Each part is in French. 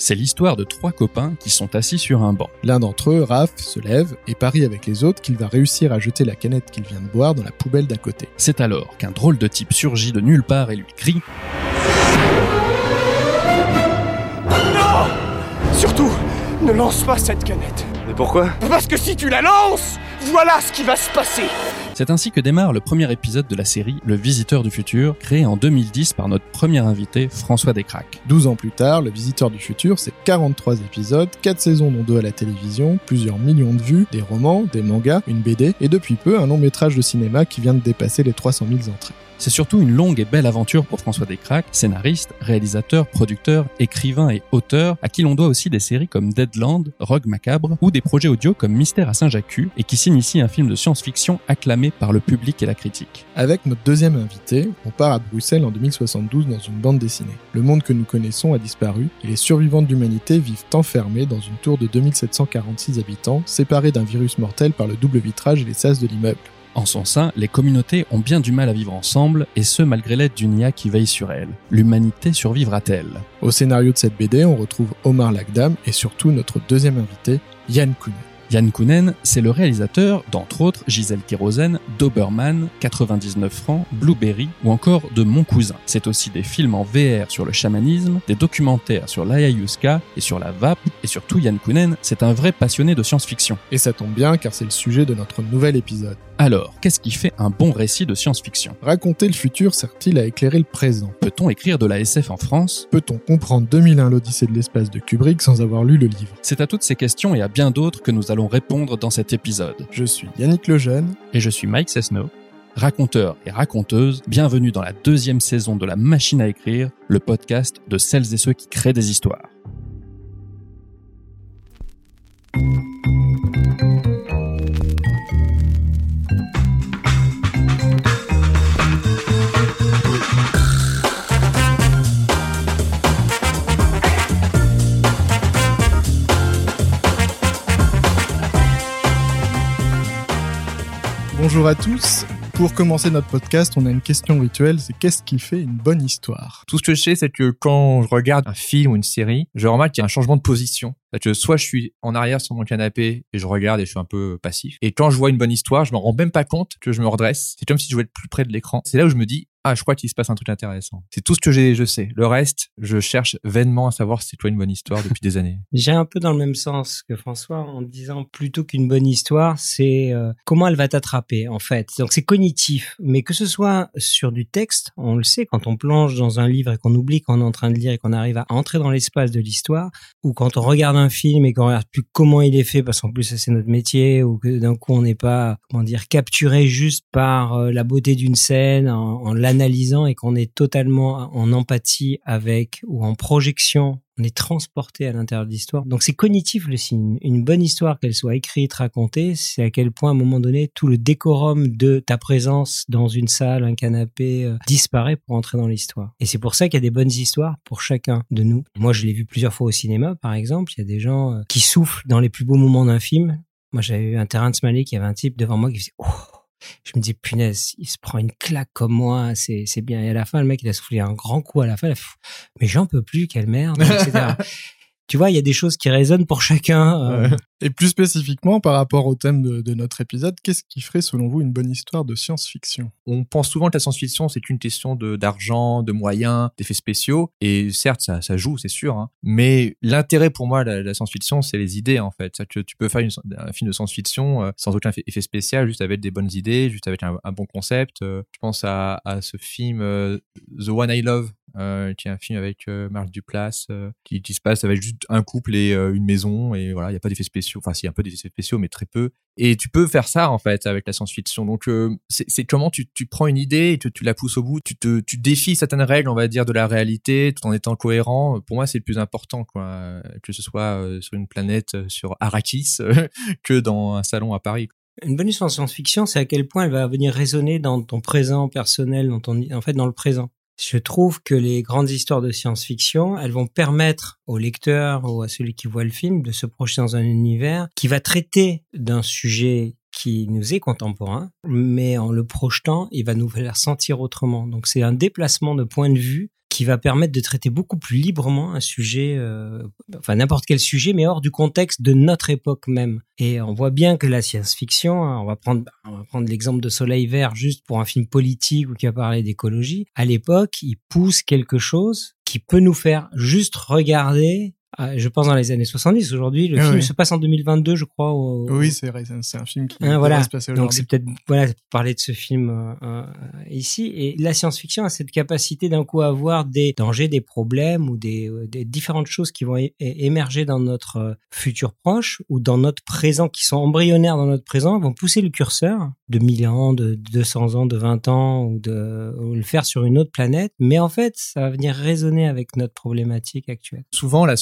C'est l'histoire de trois copains qui sont assis sur un banc. L'un d'entre eux, Raph, se lève et parie avec les autres qu'il va réussir à jeter la canette qu'il vient de boire dans la poubelle d'à côté. C'est alors qu'un drôle de type surgit de nulle part et lui crie Non Surtout, ne lance pas cette canette. Mais pourquoi Parce que si tu la lances, voilà ce qui va se passer. C'est ainsi que démarre le premier épisode de la série Le Visiteur du Futur, créé en 2010 par notre premier invité, François Descraques. 12 ans plus tard, Le Visiteur du Futur, c'est 43 épisodes, 4 saisons dont 2 à la télévision, plusieurs millions de vues, des romans, des mangas, une BD, et depuis peu un long métrage de cinéma qui vient de dépasser les 300 000 entrées. C'est surtout une longue et belle aventure pour François Descraques, scénariste, réalisateur, producteur, écrivain et auteur, à qui l'on doit aussi des séries comme Deadland, Rogue Macabre ou des projets audio comme Mystère à Saint-Jacques et qui signe ici un film de science-fiction acclamé par le public et la critique. Avec notre deuxième invité, on part à Bruxelles en 2072 dans une bande dessinée. Le monde que nous connaissons a disparu et les survivants de l'humanité vivent enfermés dans une tour de 2746 habitants, séparés d'un virus mortel par le double vitrage et les sas de l'immeuble. En son sein, les communautés ont bien du mal à vivre ensemble, et ce malgré l'aide d'une IA qui veille sur elles. L'humanité survivra-t-elle? Au scénario de cette BD, on retrouve Omar Lagdam et surtout notre deuxième invité, Yann Kounen. Yann Kounen, c'est le réalisateur, d'entre autres, Gisèle Kérosène, Doberman, 99 francs, Blueberry ou encore de Mon Cousin. C'est aussi des films en VR sur le chamanisme, des documentaires sur l'ayahuasca et sur la vape, et surtout Yann Kounen, c'est un vrai passionné de science-fiction. Et ça tombe bien car c'est le sujet de notre nouvel épisode. Alors, qu'est-ce qui fait un bon récit de science-fiction? Raconter le futur sert-il à éclairer le présent? Peut-on écrire de la SF en France? Peut-on comprendre 2001 l'Odyssée de l'espace de Kubrick sans avoir lu le livre? C'est à toutes ces questions et à bien d'autres que nous allons répondre dans cet épisode. Je suis Yannick Lejeune. Et je suis Mike Cessno. Raconteurs et raconteuses, bienvenue dans la deuxième saison de La Machine à écrire, le podcast de celles et ceux qui créent des histoires. Bonjour à tous. Pour commencer notre podcast, on a une question rituelle, c'est qu'est-ce qui fait une bonne histoire? Tout ce que je sais, c'est que quand je regarde un film ou une série, je remarque qu'il y a un changement de position. Que soit je suis en arrière sur mon canapé et je regarde et je suis un peu passif. Et quand je vois une bonne histoire, je me rends même pas compte que je me redresse. C'est comme si je voulais être plus près de l'écran. C'est là où je me dis, ah, je crois qu'il se passe un truc intéressant. C'est tout ce que j'ai, je sais. Le reste, je cherche vainement à savoir si c'est toi une bonne histoire depuis des années. J'ai un peu dans le même sens que François en disant plutôt qu'une bonne histoire, c'est euh, comment elle va t'attraper en fait. Donc c'est cognitif, mais que ce soit sur du texte, on le sait quand on plonge dans un livre et qu'on oublie qu'on est en train de lire et qu'on arrive à entrer dans l'espace de l'histoire, ou quand on regarde un film et qu'on regarde plus comment il est fait parce qu'en plus c'est notre métier, ou que d'un coup on n'est pas comment dire capturé juste par euh, la beauté d'une scène en, en l'analysant et qu'on est totalement en empathie avec ou en projection on est transporté à l'intérieur de l'histoire. Donc c'est cognitif le signe. Une bonne histoire, qu'elle soit écrite, racontée, c'est à quel point à un moment donné tout le décorum de ta présence dans une salle, un canapé euh, disparaît pour entrer dans l'histoire. Et c'est pour ça qu'il y a des bonnes histoires pour chacun de nous. Moi je l'ai vu plusieurs fois au cinéma par exemple. Il y a des gens euh, qui soufflent dans les plus beaux moments d'un film. Moi j'avais eu un terrain de Smalley qui avait un type devant moi qui faisait oh je me dis punaise, il se prend une claque comme moi, c'est c'est bien. Et à la fin, le mec il a soufflé un grand coup à la fin, mais j'en peux plus, quelle merde, etc. tu vois, il y a des choses qui résonnent pour chacun. euh, Et plus spécifiquement par rapport au thème de, de notre épisode, qu'est-ce qui ferait selon vous une bonne histoire de science-fiction? On pense souvent que la science-fiction, c'est une question de d'argent, de moyens, d'effets spéciaux. Et certes, ça, ça joue, c'est sûr. hein. Mais l'intérêt pour moi, la, la science-fiction, c'est les idées, en fait. C'est-à-dire que tu peux faire une- un film de science-fiction euh, sans aucun effet- effet spécial, juste avec des bonnes idées, juste avec un, un bon concept. Euh, je pense à, à ce film euh, The One I Love, euh, qui est un film avec euh, Marc Duplass, euh, qui, se passe avec juste un couple et euh, une maison. Et voilà, il n'y a pas d'effets spéciaux. Enfin, si, il y a un peu d'effets spéciaux, mais très peu. Et tu peux faire ça, en fait, avec la science-fiction. Donc, euh, c'est comment tu, prends une idée et tu, la pousses au bout. Tu, défies certaines règles, on va dire, de la réalité, tout en étant cohérent. Pour moi, c'est le plus important, quoi. Que ce soit sur une planète, sur Arrakis, que dans un salon à Paris. Une bonne histoire de science-fiction, c'est à quel point elle va venir résonner dans ton présent personnel, dans ton, en fait, dans le présent. Je trouve que les grandes histoires de science-fiction, elles vont permettre au lecteur ou à celui qui voit le film de se projeter dans un univers qui va traiter d'un sujet qui nous est contemporain, mais en le projetant, il va nous faire sentir autrement. Donc c'est un déplacement de point de vue qui va permettre de traiter beaucoup plus librement un sujet, euh, enfin n'importe quel sujet, mais hors du contexte de notre époque même. Et on voit bien que la science-fiction, hein, on va prendre, on va prendre l'exemple de Soleil Vert juste pour un film politique ou qui va parler d'écologie. À l'époque, il pousse quelque chose qui peut nous faire juste regarder je pense dans les années 70. Aujourd'hui, le Ah film oui. se passe en 2022, je crois. au- Oui, c'est vrai, c'est un- film qui voilà. se passer Donc c'est peut-être voilà pour parler de ce film euh, euh, ici. Et la science-fiction a cette capacité d'un coup à voir des dangers, des problèmes ou des, euh, des différentes choses qui vont émerger dans notre futur proche ou dans notre présent, qui sont embryonnaires dans notre présent, vont pousser le curseur de 1000 ans, de 200 ans, de 20 ans ou de ou le faire sur une autre planète. Mais en fait, ça va venir résonner avec notre problématique actuelle. souvent la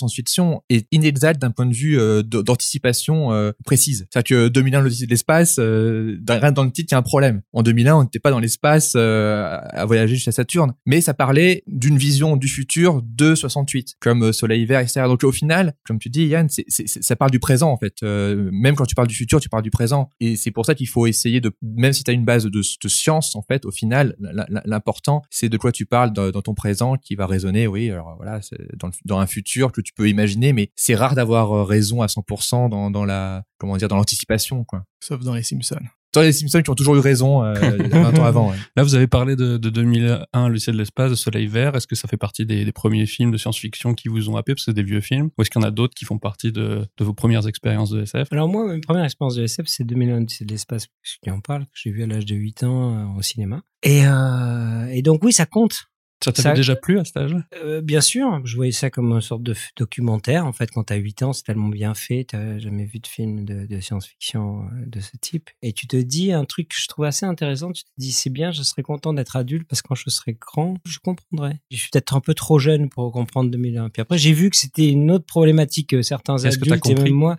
est inexacte d'un point de vue euh, d'anticipation euh, précise. C'est-à-dire que 2001 l'Odyssée de l'espace, euh, rien dans le titre, il y a un problème. En 2001, on n'était pas dans l'espace euh, à voyager jusqu'à Saturne, mais ça parlait d'une vision du futur de 68, comme euh, Soleil Vert, etc. Donc au final, comme tu dis, Yann, ça parle du présent en fait. Euh, même quand tu parles du futur, tu parles du présent. Et c'est pour ça qu'il faut essayer de, même si tu as une base de, science, en fait, au final, l'important, c'est de quoi tu parles dans, ton présent qui va résonner, oui, voilà, dans, dans un futur que tu peux imaginer, mais c'est rare d'avoir euh, raison à 100% dans, dans la, comment dire, dans l'anticipation, quoi. Sauf dans les Simpsons. Les Simpsons qui ont toujours eu raison euh, 20 ans avant. ouais. Là, vous avez parlé de, de 2001, Le ciel de l'espace, de Soleil vert. Est-ce que ça fait partie des, des premiers films de science-fiction qui vous ont happé parce que c'est des vieux films Ou est-ce qu'il y en a d'autres qui font partie de, de vos premières expériences de SF Alors moi, ma première expérience de SF, c'est 2001, c'est de l'espace, qui en parle, que j'ai vu à l'âge de 8 ans euh, au cinéma. Et, euh, et donc oui, ça compte. Ça t'avait déjà plu à cet âge Euh, bien sûr, je voyais ça comme une sorte de documentaire. En fait, quand tu as 8 ans, c'est tellement bien fait, tu jamais vu de film de, de science-fiction euh, de ce type. Et tu te dis un truc que je trouve assez intéressant, tu te dis, c'est bien, je serais content d'être adulte parce que quand je serai grand, je comprendrai. Je suis peut-être un peu trop jeune pour comprendre 2001. Puis après, j'ai vu que c'était une autre problématique que certains Est-ce que t'as adultes et même moi.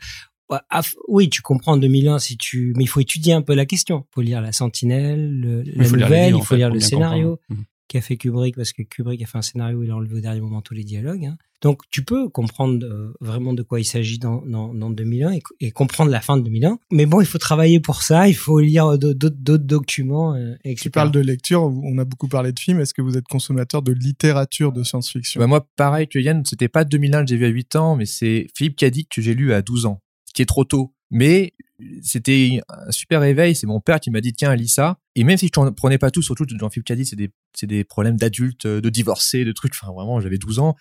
Oui, tu comprends en 2001 si tu, mais il faut étudier un peu la question. Il faut lire la Sentinelle, le, la Il faut lire il faut le scénario comprendre. Qu'a fait Kubrick parce que Kubrick a fait un scénario où il a enlevé au dernier moment tous les dialogues. hein. Donc tu peux comprendre euh, vraiment de quoi il s'agit dans, dans, dans 2001 et, et comprendre la fin de 2001. Mais bon, il faut travailler pour ça, il faut lire d'autres d'autres documents. euh, etc. Tu parles de lecture, on a beaucoup parlé de films. Est-ce que vous êtes consommateur de littérature de science-fiction? Bah, moi, pareil que Yann, c'était pas 2001 que j'ai vu à 8 ans, mais c'est Philippe Cadic que j'ai lu à 12 ans, ce qui est trop tôt. Mais c'était un super réveil, c'est mon père qui m'a dit tiens lis ça. Et même si je ne prenais pas tout surtout dans Philippe Cadic c'est des c'est des problèmes d'adultes euh, de divorcés de trucs. Enfin vraiment j'avais 12 ans.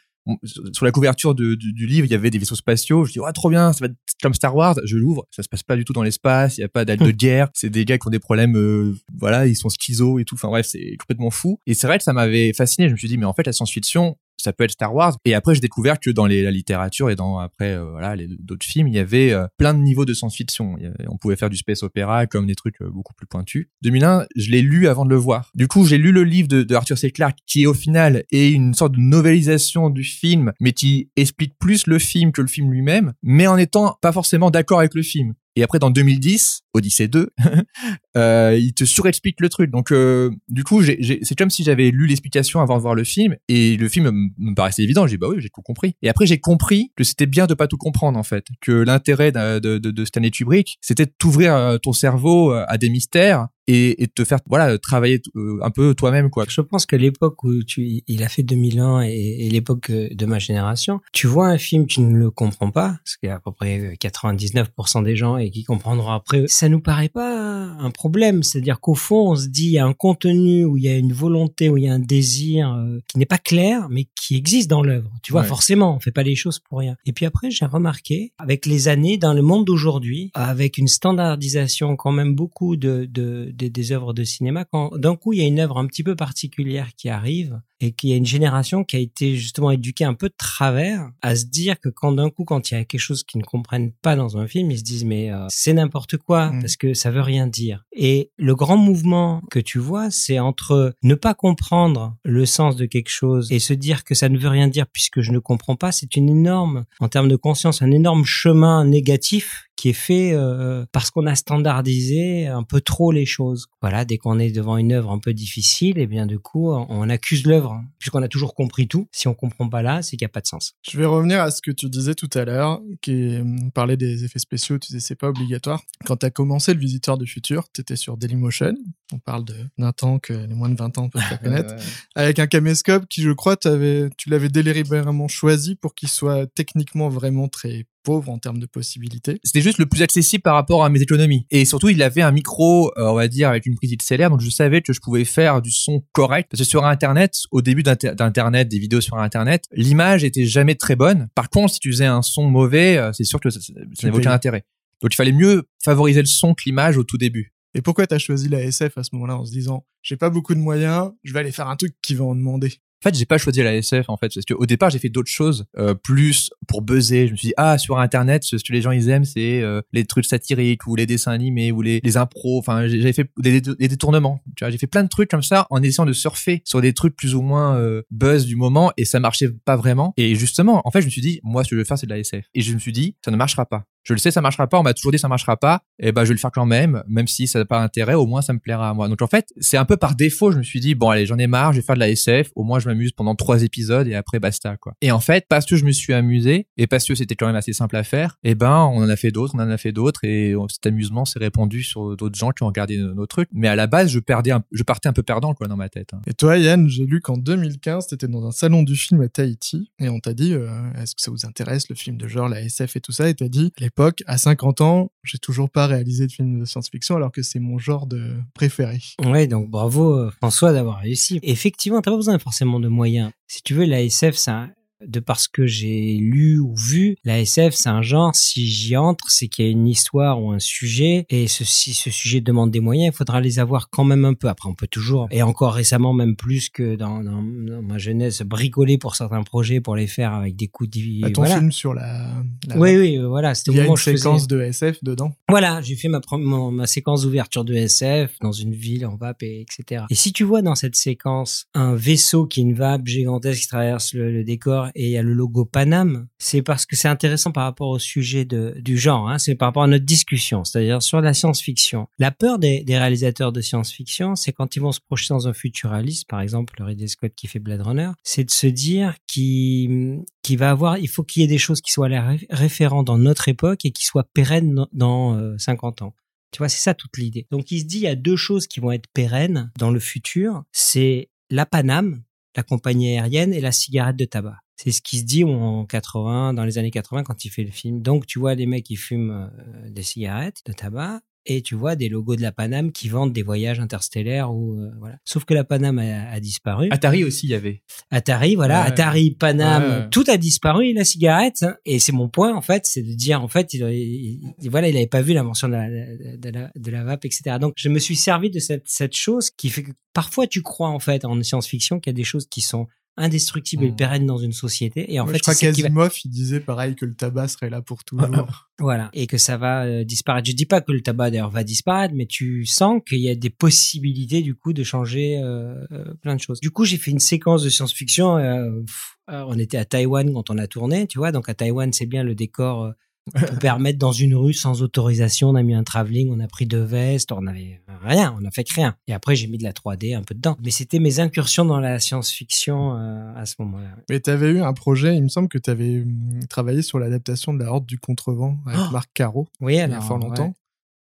Sur la couverture de- du, du livre il y avait des vaisseaux spatiaux. Je dis ouais trop bien ça va être comme Star Wars. Je l'ouvre. Ça se passe pas du tout dans l'espace. Il y a pas d'aide de guerre. C'est des gars qui ont des problèmes euh, voilà ils sont schizo et tout. Enfin bref c'est complètement fou. Et c'est vrai que ça m'avait fasciné. Je me suis dit mais en fait la science-fiction ça peut être Star Wars. Et après, j'ai découvert que dans la littérature et dans après euh, voilà d'autres films, il y avait euh, plein de niveaux de science-fiction. On pouvait faire du space opéra comme des trucs euh, beaucoup plus pointus. 2001, je l'ai lu avant de le voir. Du coup, j'ai lu le livre de, Arthur C. Clarke qui au final est une sorte de novélisation du film, mais qui explique plus le film que le film lui-même, mais en étant pas forcément d'accord avec le film. Et après, dans 2010, Odyssée 2, euh, il te surexplique le truc. Donc, euh, du coup, c'est comme si j'avais lu l'explication avant de voir le film, et le film me- paraissait évident. J'ai dit, bah oui, j'ai tout compris. Et après, j'ai compris que c'était bien de pas tout comprendre, en fait. Que l'intérêt de, de, de Stanley Kubrick, c'était de t'ouvrir euh, ton cerveau euh, à des mystères et, et te faire, voilà, travailler euh, un peu toi-même, quoi. Je pense que l'époque où tu, il a fait 2001 et, et l'époque de ma génération, tu vois un film, tu ne le comprends pas, parce qu'il y a à peu près euh, 99% des gens et qui comprendront après, ça nous paraît pas un problème. C'est-à-dire qu'au fond, on se dit, il y a un contenu où il y a une volonté, où il y a un désir euh, qui n'est pas clair, mais qui existe dans l'œuvre. Tu vois, Ouais. forcément, on fait pas les choses pour rien. Et puis après, j'ai remarqué, avec les années, dans le monde d'aujourd'hui, avec une standardisation quand même beaucoup de, de, des œuvres de cinéma, quand d'un coup, il y a une œuvre un petit peu particulière qui arrive et qu'il y a une génération qui a été justement éduquée un peu de travers à se dire que quand d'un coup, quand il y a quelque chose qu'ils ne comprennent pas dans un film, ils se disent mais euh, c'est n'importe quoi Mm. parce que ça veut rien dire. Et le grand mouvement que tu vois, c'est entre ne pas comprendre le sens de quelque chose et se dire que ça ne veut rien dire puisque je ne comprends pas, c'est une énorme, en termes de conscience, un énorme chemin négatif qui est fait euh, parce qu'on a standardisé un peu trop les choses. Voilà, dès qu'on est devant une œuvre un peu difficile, et bien du coup, on accuse l'œuvre œuvre, puisqu'on a toujours compris tout. Si on comprend pas là, c'est qu'il n'y a pas de sens. Je vais revenir à ce que tu disais tout à l'heure, qui parlait des effets spéciaux, tu disais c'est pas obligatoire. Quand tu as commencé le Visiteur du Futur, tu étais sur Dailymotion, on parle de- d'un temps que les moins de 20 ans peuvent pas connaître, avec un caméscope qui, je crois, tu l'avais délibérément choisi pour qu'il soit techniquement vraiment très pauvre en termes de possibilités. C'était juste le plus accessible par rapport à mes économies. Et surtout, il avait un micro, euh, on va dire, avec une prise XLR, donc je savais que je pouvais faire du son correct. Parce que sur Internet, au début d'Inter- d'Internet, des vidéos sur Internet, l'image était jamais très bonne. Par contre, si tu faisais un son mauvais, euh, c'est sûr que ça, ça, ça n'avait aucun intérêt. Donc il fallait mieux favoriser le son que l'image au tout début. Et pourquoi t'as choisi la SF à ce moment-là en se disant j'ai pas beaucoup de moyens, je vais aller faire un truc qui va en demander? En fait, j'ai pas choisi la SF en fait parce que au départ, j'ai fait d'autres choses euh, plus pour buzzer. Je me suis dit ah sur internet, ce que les gens ils aiment, c'est euh, les trucs satiriques ou les dessins animés ou les, les impros. Enfin, j'avais fait des- des détournements. Tu vois, j'ai fait plein de trucs comme ça en essayant de surfer sur des trucs plus ou moins euh, buzz du moment et ça marchait pas vraiment. Et justement, en fait, je me suis dit moi, ce que je veux faire, c'est de la SF. Et je me suis dit ça ne marchera pas. Je le sais, ça marchera pas. On m'a toujours dit ça marchera pas. Et ben, je vais le faire quand même, même si ça n'a pas d'intérêt. Au moins, ça me plaira à moi. Donc en fait, c'est un peu par défaut. Je me suis dit bon, allez, j'en ai marre. Je vais faire de la SF. Au moins, je m'amuse pendant trois épisodes et après basta quoi. Et en fait, parce que je me suis amusé et parce que c'était quand même assez simple à faire, et ben, on en a fait d'autres, on en a fait d'autres et cet amusement s'est répandu sur d'autres gens qui ont regardé nos, nos trucs. Mais à la base, je perdais, un- je partais un peu perdant quoi dans ma tête. hein. Et toi, Yann, j'ai lu qu'en 2015, t'étais dans un salon du film à Tahiti et on t'a dit euh, est-ce que ça vous intéresse le film de genre, la SF et tout ça? Et t'as dit à à 50 ans, j'ai toujours pas réalisé de film de science-fiction alors que c'est mon genre de préféré. Ouais, donc bravo euh, François d'avoir réussi. Effectivement, t'as pas besoin forcément de moyens. Si tu veux, la SF, un- de parce que j'ai lu ou vu, la SF, c'est un genre, si j'y entre, c'est qu'il y a une histoire ou un sujet, et ce, si ce sujet demande des moyens, il faudra les avoir quand même un peu. Après, on peut toujours, et encore récemment, même plus que dans, dans, dans ma jeunesse, bricoler pour certains projets, pour les faire avec des coups de... Bah, ton voilà. film sur la, la Oui, oui, euh, voilà, c'était il y a une faisais- séquence de SF dedans. voilà, j'ai fait ma, mon- ma séquence d'ouverture de SF dans une ville en vape, et etc. Et si tu vois dans cette séquence un vaisseau qui est une vape gigantesque qui traverse le, le décor et il y a le logo Panam, c'est parce que c'est intéressant par rapport au sujet de, du genre, hein, c'est par rapport à notre discussion, c'est-à-dire sur la science-fiction. La peur des, réalisateurs de science-fiction, c'est quand ils vont se projeter dans un futuraliste, par exemple Ridley Scott qui fait Blade Runner, c'est de se dire qu'il va avoir, il faut qu'il y ait des choses qui soient référents dans notre époque et qui soient pérennes dans, dans, euh, 50 ans. Tu vois, c'est ça toute l'idée. Donc il se dit, il y a deux choses qui vont être pérennes dans le futur. C'est la Paname, la compagnie aérienne, et la cigarette de tabac. C'est ce qui se dit en 80, dans les années 80, quand il fait le film. Donc tu vois les mecs qui fument euh, des cigarettes de tabac. Et tu vois des logos de la Paname qui vendent des voyages interstellaires ou euh, voilà. Sauf que la Paname a, a disparu. Atari aussi, il y avait. Atari, voilà, Ouais. Atari, Panam, Ouais, ouais. tout a disparu, et la cigarette. hein. Et c'est mon point, en fait, c'est de dire, en fait, il, il- il- voilà, il avait pas vu l'invention de la, de, la, de la vape, etc. Donc, je me suis servi de cette, cette chose qui fait que parfois tu crois, en fait, en science-fiction, qu'il y a des choses qui sont indestructibles et Mm. pérennes dans une société. Et en fait, je crois qui va, qu'Asimov, il disait pareil que le tabac serait là pour toujours. voilà. Et que ça va euh, disparaître. Je dis pas que le tabac, d'ailleurs, va disparaître, mais tu sens qu'il y a des possibilités, du coup, de changer euh, euh, plein de choses. Du coup, j'ai fait une séquence de science-fiction. on était à Taïwan quand on a tourné, tu vois. Donc, à Taïwan, c'est bien le décor. peut permettre dans une rue sans autorisation. On a mis un travelling, on a pris deux vestes, on avait rien, on a fait que rien. Et après, j'ai mis de la 3D un peu dedans. Mais c'était mes incursions dans la science-fiction euh, à ce moment-là. Mais t'avais eu un projet, il me semble que t'avais hum, travaillé sur l'adaptation de la Horde du Contrevent avec Oh Marc Caro Oui, il y a fort longtemps. ouais.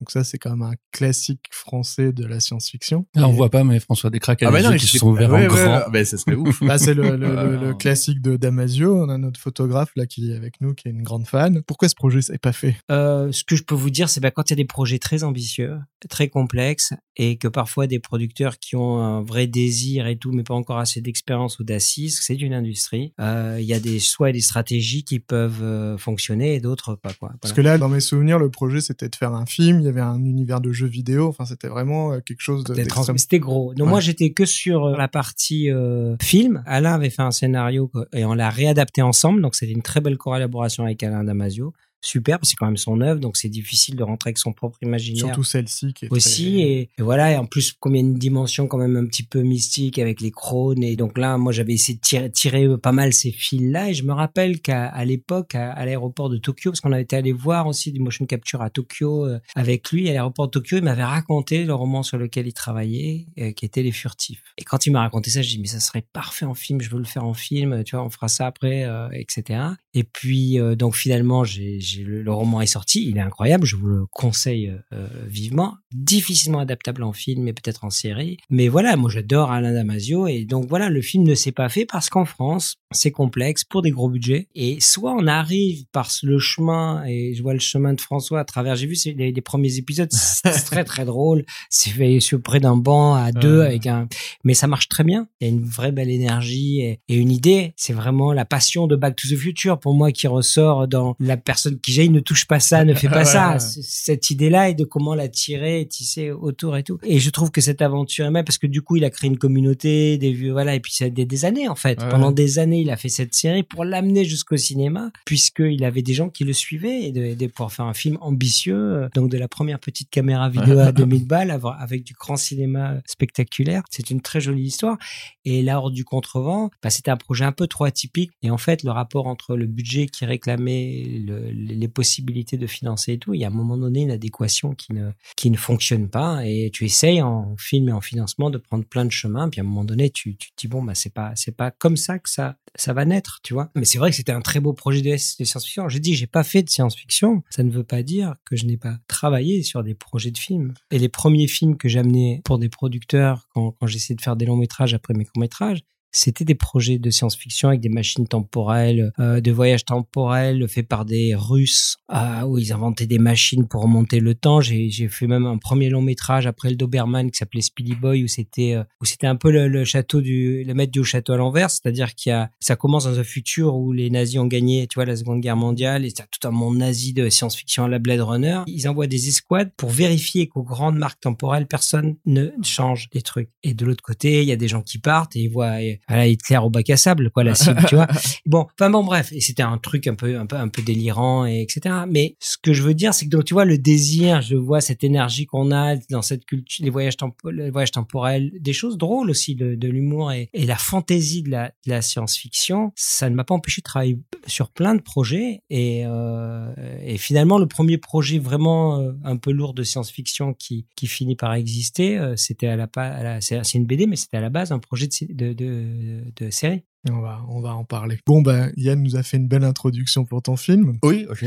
Donc ça, c'est quand même un classique français de la science-fiction. Là, on Et- voit pas, mais François Descraques a Ah bah non, qui se sont ouverts ouais, en ouais, grand. ouais. Bah, ça serait ouf. Bah, c'est le, le- le- le classique de Damasio. On a notre photographe là qui est avec nous, qui est une grande fan. Pourquoi ce projet s'est pas fait? Euh, ce que je peux vous dire, c'est bah, quand il y a des projets très ambitieux, très complexes, et que parfois des producteurs qui ont un vrai désir et tout, mais pas encore assez d'expérience ou d'assises, c'est une industrie. Euh, Il y a des soit des stratégies qui peuvent euh, fonctionner et d'autres pas quoi. Parce que là, dans mes souvenirs, le projet c'était de faire un film. Il y avait un univers de jeux vidéo. Enfin, c'était vraiment euh, quelque chose de. C'était gros. Donc Ouais. moi j'étais que sur euh, la partie euh, film. Alain avait fait un scénario et on l'a réadapté ensemble. Donc c'était une très belle collaboration avec Alain Damasio. Superbe, c'est quand même son œuvre, donc c'est difficile de rentrer avec son propre imaginaire. Surtout celle-ci qui est aussi très- et, et voilà et en plus comme il y a une dimension quand même un petit peu mystique avec les crônes et donc là moi j'avais essayé de tirer, tirer pas mal ces fils là et je me rappelle qu'à l'époque à, à l'aéroport de Tokyo parce qu'on avait été allé voir aussi du motion capture à Tokyo euh, avec lui à l'aéroport de Tokyo il m'avait raconté le roman sur lequel il travaillait euh, qui était Les Furtifs et quand il m'a raconté ça je dis mais ça serait parfait en film je veux le faire en film tu vois on fera ça après euh, etc et puis euh, donc finalement j'ai j'ai le, le roman est sorti il est incroyable je vous le conseille euh, vivement. Difficilement adaptable en film et peut-être en série. Mais voilà moi j'adore Alain Damasio et donc voilà le film ne s'est pas fait parce qu'en France c'est complexe pour des gros budgets et soit on arrive par le chemin et je vois le chemin de François à travers j'ai vu les, les premiers épisodes c'est très très drôle. C'est fait sur près d'un banc à deux Ouais. avec un mais ça marche très bien. Il y a une vraie belle énergie et, et une idée. C'est vraiment la passion de Back to the Future pour moi qui ressort dans la personne qui ne touche pas ça ne fait pas ça. Cette idée là et de comment la tirer tisser autour et tout. Et je trouve que cette aventure est même parce que du coup il a créé une communauté des vieux voilà et puis c'est des, des années en fait. Ouais. pendant des années il a fait cette série pour l'amener jusqu'au cinéma puisqu'il avait des gens qui le suivaient et de, de pouvoir faire un film ambitieux euh, donc de la première petite caméra vidéo à 2000 balles avec du grand cinéma spectaculaire. C'est une très jolie histoire. Et là, hors du contrevent, bah, c'était un projet un peu trop atypique. Et en fait, le rapport entre le budget qui réclamait, le- les possibilités de financer et tout, il y a un moment donné une adéquation qui ne, qui ne fonctionne pas. Et tu essayes en film et en financement de prendre plein de chemins. Puis à un moment donné, tu, tu te dis, bon, bah, c'est pas, c'est pas comme ça que ça, ça va naître, tu vois. Mais c'est vrai que c'était un très beau projet de, de science-fiction. J'ai dit, j'ai pas fait de science-fiction. Ça ne veut pas dire que je n'ai pas travaillé sur des projets de films. Et les premiers films que j'amenais pour des producteurs quand, quand j'essayais de faire des longs métrages après mes courts métrages, c'était des projets de science-fiction avec des machines temporelles, euh, de voyages temporels faits par des Russes, euh, où ils inventaient des machines pour remonter le temps. J'ai fait même un premier long métrage après le Doberman qui s'appelait Speedy Boy, où c'était euh, où c'était un peu le, le château du le maître du château à l'envers, c'est-à-dire qu'il y a ça commence dans un futur où les nazis ont gagné, tu vois, la Seconde Guerre mondiale, et t'as tout un monde nazi de science-fiction à la Blade Runner. Ils envoient des escouades pour vérifier qu'aux grandes marques temporelles, personne ne change des trucs. Et de l'autre côté, il y a des gens qui partent et ils voient voilà, Hitler au bac à sable, quoi, la cible, tu vois. Bon, enfin bon, bref, et c'était un truc un peu, un peu, un peu délirant et etc. Mais ce que je veux dire, c'est que donc tu vois le désir, je vois cette énergie qu'on a dans cette culture, les voyages, tempo- les voyages temporels, des choses drôles aussi de, de l'humour et, et la fantaisie de la, de la science-fiction. Ça ne m'a pas empêché de travailler sur plein de projets et, euh, et finalement le premier projet vraiment euh, un peu lourd de science-fiction qui, qui finit par exister, euh, c'était à la, à la c'est une BD, mais c'était à la base un projet de, de, de série. On va, on va en parler. Bon, ben, Yann nous a fait une belle introduction pour ton film. Oui, ok.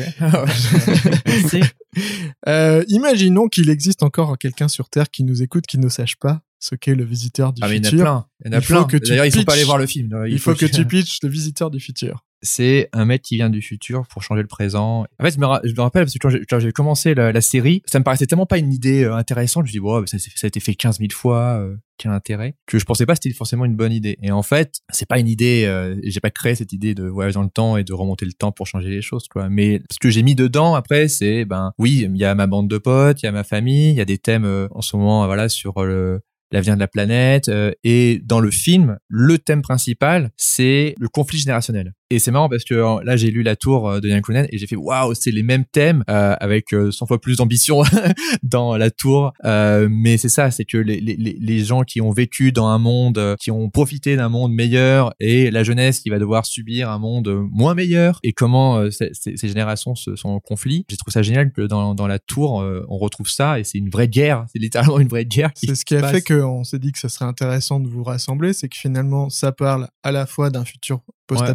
Merci. Euh, imaginons qu'il existe encore quelqu'un sur Terre qui nous écoute, qui ne sache pas ce qu'est le visiteur du Ah, mais il y en a futur. plein. Il y en a Il faut plein. que tu D'ailleurs, il faut pas pitches. aller voir le film. Il, faut, que tu pitches le visiteur du futur. C'est un mec qui vient du futur pour changer le présent. En fait, je me, rappelle parce que quand j'ai- commencé la, série, ça me paraissait tellement pas une idée euh, intéressante. Je me dis, wow, ça, a été fait 15 000 fois, euh, quel intérêt? Que je pensais pas que c'était forcément une bonne idée. Et en fait, c'est pas une idée. Euh, j'ai pas créé cette idée de voyage dans le temps et de remonter le temps pour changer les choses, quoi. Mais ce que j'ai mis dedans après, c'est ben oui, il y a ma bande de potes, il y a ma famille, il y a des thèmes en ce moment, voilà, sur le l'avenir de la planète. euh, et dans le film, le thème principal, c'est le conflit générationnel. Et c'est marrant parce que euh, là, j'ai lu La Tour euh, de Yann Kounen et j'ai fait waouh, c'est les mêmes thèmes euh, avec euh, 100 fois plus d'ambition dans La Tour. Euh, mais c'est ça, c'est que les, les, les- gens qui ont vécu dans un monde, euh, qui ont profité d'un monde meilleur et la jeunesse qui va devoir subir un monde euh, moins meilleur et comment euh, ces, générations se sont en conflit. J'ai trouvé ça génial que dans, dans La Tour, euh, on retrouve ça et c'est une vraie guerre. C'est littéralement une vraie guerre. C'est ce qui a fait qu'on s'est dit que ça serait intéressant de vous rassembler, c'est que finalement, ça parle à la fois d'un futur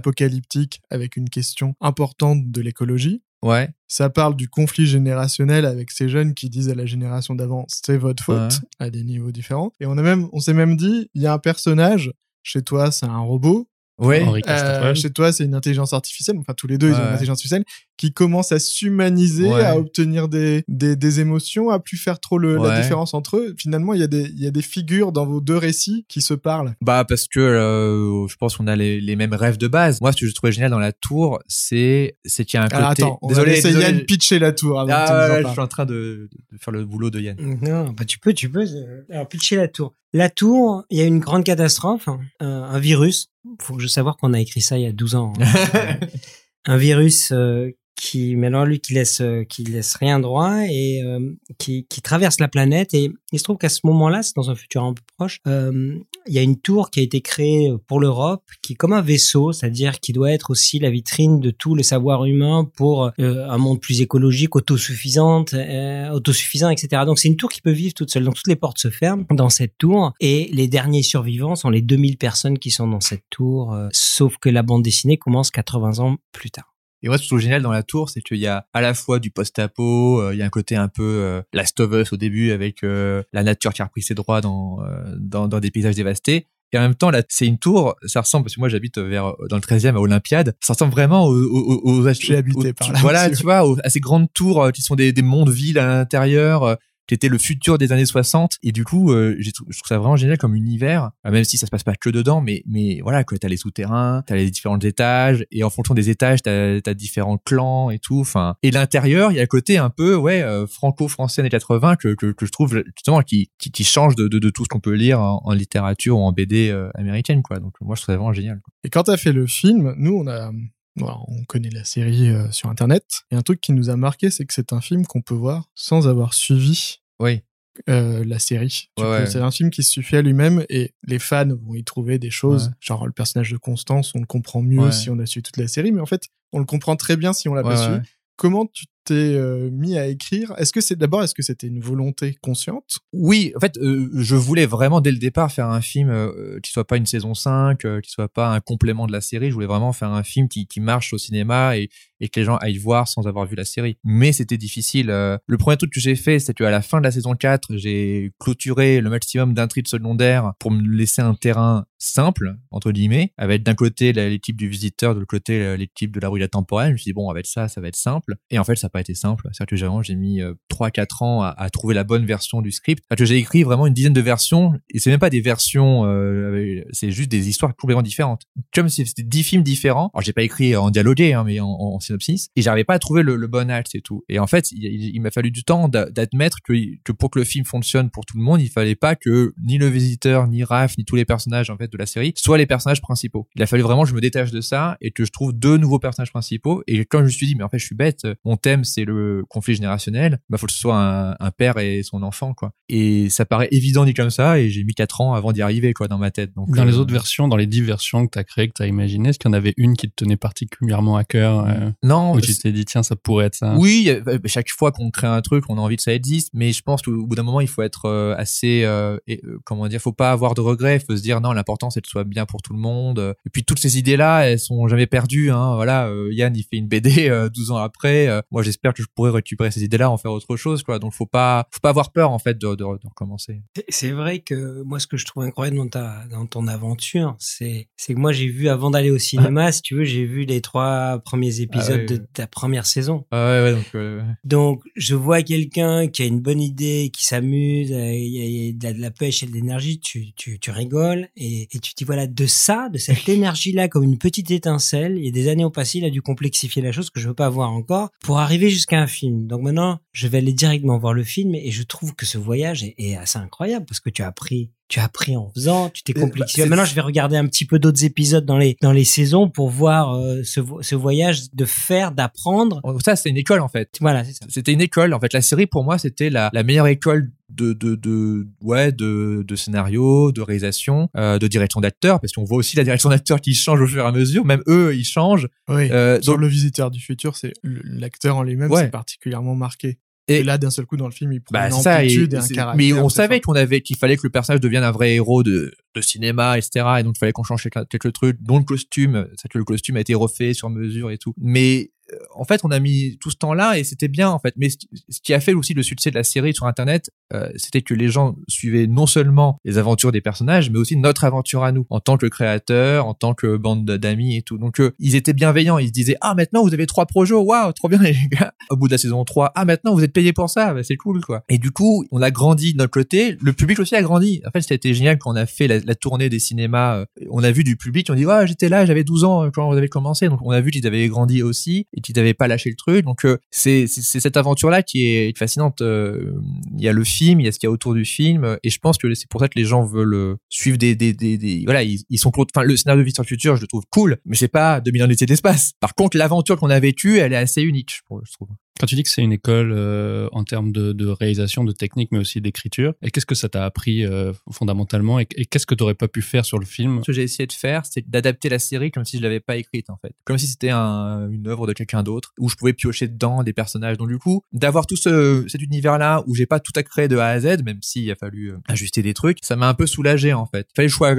post-apocalyptique avec une question importante de l'écologie. Ouais. Ça parle du conflit générationnel avec ces jeunes qui disent à la génération d'avant c'est votre faute Ouais. à des niveaux différents. Et on a même, on s'est même dit, il y a un personnage chez toi, c'est un robot. Ouais. Henri Euh, chez toi, c'est une intelligence artificielle. Enfin, tous les deux, ils ont une intelligence artificielle qui commence à s'humaniser, Ouais. à obtenir des, des, des émotions, à plus faire trop le, la différence entre eux. Finalement, il y, a des, il y a des figures dans vos deux récits qui se parlent. Bah parce que euh, je pense qu'on a les, les mêmes rêves de base. Moi, ce que je trouvais génial dans la tour, c'est c'est qu'il y a un côté. Alors attends, on désolé, va laisser désolé. Yann pitcher la tour avant Ah, ouais, je suis en train de, de faire le boulot de Yann. Non, bah tu peux, tu peux. euh, Alors, pitcher la tour. La tour, il y a une grande catastrophe, hein, un, un virus. Faut que je savoir qu'on a écrit ça il y a 12 ans. hein. un virus euh, qui, mais alors lui qui laisse, euh, qui laisse rien droit et euh, qui, qui traverse la planète. Et il se trouve qu'à ce moment-là, c'est dans un futur un peu proche, euh, il y a une tour qui a été créée pour l'Europe, qui est comme un vaisseau, c'est-à-dire qui doit être aussi la vitrine de tout le savoir humain pour euh, un monde plus écologique, autosuffisante, euh, autosuffisant, etc. Donc c'est une tour qui peut vivre toute seule. Donc toutes les portes se ferment dans cette tour et les derniers survivants sont les 2000 personnes qui sont dans cette tour, euh, sauf que la bande dessinée commence 80 ans plus tard. Et moi, ce que je trouve génial dans la tour, c'est qu'il y a à la fois du post-apo, euh, il y a un côté un peu euh, Last of Us au début avec euh, la nature qui a repris ses droits dans, euh, dans, dans des paysages dévastés. Et en même temps, là, c'est une tour, ça ressemble, parce que moi j'habite vers, dans le 13e à Olympiade, ça ressemble vraiment aux, aux, aux, aux habité par là, Voilà, monsieur. tu vois, aux- à ces grandes tours qui sont des, des mondes-villes à l'intérieur, qui étaient le futur des années 60. Et du coup, euh, je trouve ça vraiment génial comme univers, euh, même si ça se passe pas que dedans, mais, mais voilà, que t'as les souterrains, t'as les différents étages, et en fonction des étages, t'as as différents clans et tout. Enfin, et l'intérieur, il y a le côté un peu, ouais, euh, franco-français années 80 que, que, que je trouve justement qui, qui, qui change de, de, de tout ce qu'on peut lire en, en littérature ou en BD euh, américaine, quoi. Donc moi, je trouve ça vraiment génial. quoi. Et quand t'as fait le film, nous, on a, voilà, on connaît la série euh, sur Internet. Et un truc qui nous a marqué, c'est que c'est un film qu'on peut voir sans avoir suivi Oui. euh, la série. Ouais, ouais. C'est un film qui se suffit à lui-même et les fans vont y trouver des choses. Ouais. Genre le personnage de Constance, on le comprend mieux si on a suivi toute la série, mais en fait, on le comprend très bien si on l'a pas suivi. Comment tu euh, mis à écrire Est-ce que c'est d'abord, est-ce que c'était une volonté consciente? Oui, en fait, euh, je voulais vraiment dès le départ faire un film euh, qui soit pas une saison 5, euh, qui soit pas un complément de la série. Je voulais vraiment faire un film qui, marche au cinéma et, que les gens aillent voir sans avoir vu la série. Mais c'était difficile. Le premier truc que j'ai fait, c'est qu'à la fin de la saison 4, j'ai clôturé le maximum d'intrigues secondaires pour me laisser un terrain simple, entre guillemets, avec d'un côté la- l'équipe du visiteur, de l'autre côté la- l'équipe de la rue temporelle. Je me suis dit, bon, avec ça, ça va être simple. Et en fait, ça pas été simple. C'est-à-dire que j'ai mis euh, 3-4 ans à, trouver la bonne version du script. J'ai écrit vraiment une dizaine de versions, et c'est même pas des versions, euh, c'est juste des histoires complètement différentes. Comme si c'était 10 films différents. Alors, j'ai pas écrit en dialogué, hein, mais en, synopsis. Et j'arrivais pas à trouver le, bon axe et tout. Et en fait, il, il- m'a fallu du temps d'a- d'admettre que, que pour que le film fonctionne pour tout le monde, il fallait pas que ni le visiteur, ni Raph, ni tous les personnages, en fait, de la série soient les personnages principaux. Il a fallu vraiment que je me détache de ça et que je trouve deux nouveaux personnages principaux. Et quand je me suis dit, mais en fait, je suis bête, mon thème, c'est le conflit générationnel, bah, faut que ce soit un, un père et son enfant, quoi. Et ça paraît évident dit comme ça, et j'ai mis quatre ans avant d'y arriver, quoi, dans ma tête. Donc, Dans les euh, autres versions, dans les dix versions que tu as créées, que tu as imaginées, est-ce qu'il y en avait une qui te tenait particulièrement à cœur euh, Non, Où tu t'es dit, tiens, ça pourrait être ça? Oui, euh, chaque fois qu'on crée un truc, on a envie que ça existe, mais je pense qu'au bout d'un moment, il faut être assez, euh, et, comment dire, faut pas avoir de regrets, faut se dire non, l'important c'est que ce soit bien pour tout le monde. Et puis toutes ces idées-là, elles sont jamais perdues. Hein. Voilà, Yann, il fait une BD euh, 12 ans après. moi, j'espère que je pourrais récupérer ces idées-là, en faire autre chose, quoi. Donc, faut pas, faut pas avoir peur en fait de, de, de recommencer. C'est- vrai que moi, ce que je trouve incroyable dans ta, dans ton aventure, c'est, c'est que moi, j'ai vu avant d'aller au cinéma, si tu veux, j'ai vu les trois premiers épisodes Ah de ta première saison. Ah ouais, ouais, donc. euh, Donc, je vois quelqu'un qui a une bonne idée, qui s'amuse, euh, il y a- de la- pêche et de l'énergie, tu, tu, tu rigoles et, et tu dis voilà, de ça, de cette énergie-là, comme une petite étincelle, et des années ont passé, il a dû complexifier la chose que je veux pas voir encore pour arriver jusqu'à un film. Donc maintenant, je vais aller directement voir le film et je trouve que ce voyage est, assez incroyable parce que tu as appris tu as appris en faisant, tu t'es complexifié. bah, c'est- Maintenant, je vais regarder un petit peu d'autres épisodes dans les dans les saisons pour voir euh, ce, vo- ce voyage de faire, d'apprendre. Ça, c'est une école en fait. Voilà, c'est ça. C'était une école. En fait, la série pour moi, c'était la, la meilleure école de de de ouais de de scénario, de réalisation, euh, de direction d'acteur, parce qu'on voit aussi la direction d'acteur qui change au fur et à mesure. Même eux, ils changent. Oui. Euh, Sur donc- le visiteur du futur, c'est l'acteur en lui-même, Ouais. c'est particulièrement marqué. Et- Et, là, d'un seul coup, dans le film, il prend Bah, une ça. amplitude et, un caractère. mais on savait qu'on avait qu'il fallait que le personnage devienne un vrai héros de de cinéma, etc. Et donc il fallait qu'on change quelques, trucs, dont le costume. C'est que le costume a été refait sur mesure et tout. Mais euh, en fait, on a mis tout ce temps-là et c'était bien en fait. Mais ce qui a fait aussi le succès de la série sur Internet, euh, c'était que les gens suivaient non seulement les aventures des personnages, mais aussi notre aventure à nous, en tant que créateur, en tant que bande d'amis et tout. Donc euh, ils étaient bienveillants. Ils se disaient ah maintenant vous avez trois projets, waouh trop bien les gars. Au bout de la saison 3, ah maintenant vous êtes payés pour ça, bah, c'est cool quoi. Et du coup on a grandi de notre côté, le public aussi a grandi. En fait c'était génial quand on a fait la, tournée des cinémas. euh, On a vu du public, on dit ouais j'étais là, j'avais 12 ans euh, quand vous avez commencé, donc on a vu qu'ils avaient grandi aussi et qu'ils n'avaient pas lâché le truc. Donc c'est cette aventure là qui est fascinante. Il y a le film, il y a ce qu'il y a autour du film, et je pense que c'est pour ça que les gens veulent euh, suivre des, des, voilà, ils, ils sont enfin le scénario de Vie sur le futur, je le trouve cool, mais c'est pas 2000 ans d'espace. Par contre, l'aventure qu'on a vécue, elle est assez unique, je trouve. Quand tu dis que c'est une école euh, en termes de, de, réalisation, de technique, mais aussi d'écriture, et qu'est-ce que ça t'a appris euh, fondamentalement, et, qu'est-ce que tu aurais pas pu faire sur le film? Ce que j'ai essayé de faire, c'est d'adapter la série comme si je l'avais pas écrite en fait, comme si c'était un, une œuvre de quelqu'un d'autre, où je pouvais piocher dedans des personnages. Donc du coup, d'avoir tout ce, cet univers-là où j'ai pas tout à créer de A à Z, même s'il a fallu euh, ajuster des trucs, ça m'a un peu soulagé en fait. Il fallait le choix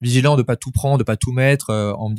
vigilant de pas tout prendre, de pas tout mettre. en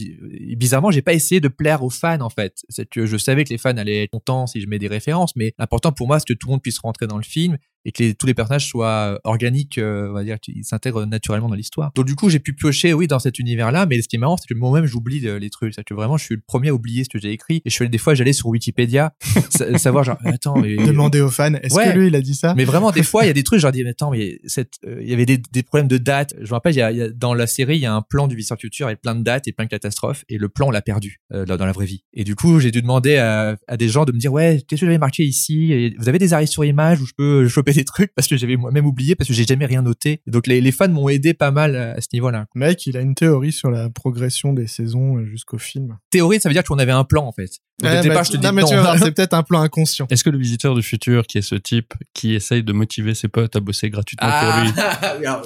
bizarrement, j'ai pas essayé de plaire aux fans en fait. C'est que je savais que les fans allaient être contents si je des références, mais l'important pour moi, c'est que tout le monde puisse rentrer dans le film et que tous les personnages soient organiques, euh, on va dire qu'ils s'intègrent naturellement dans l'histoire. Donc du coup, j'ai pu piocher, oui, dans cet univers-là, mais ce qui est marrant, c'est que moi-même, j'oublie les trucs. C'est que vraiment, je suis le premier à oublier ce que j'ai écrit. Et je suis des fois, j'allais sur Wikipédia, savoir genre, attends, mais... demander aux fans, est-ce que lui, il a dit ça? Mais vraiment, des fois, il y a des trucs, genre, dis, mais attends, mais cette, euh, il y avait des, des, problèmes de date. Je me rappelle, il y, a, y a, dans la série, il y a un plan du Vice Future avec plein de dates et plein de catastrophes, et le plan, on l'a perdu euh, dans la vraie vie. Et du coup, j'ai dû demander à, à, des gens de me dire, ouais, qu'est-ce que j'avais marqué ici? Et Vous avez des arrêts sur image où je peux choper des trucs parce que j'avais moi-même oublié parce que j'ai jamais rien noté. donc les, les fans m'ont aidé pas mal à ce niveau-là. Mec, il a une théorie sur la progression des saisons euh, jusqu'au film. Théorie, ça veut dire qu'on avait un plan en fait. Au départ, je te dis non. c'est peut-être un plan inconscient. Est-ce que le visiteur du futur, qui est ce type qui essaye de motiver ses potes à bosser gratuitement pour lui, ah,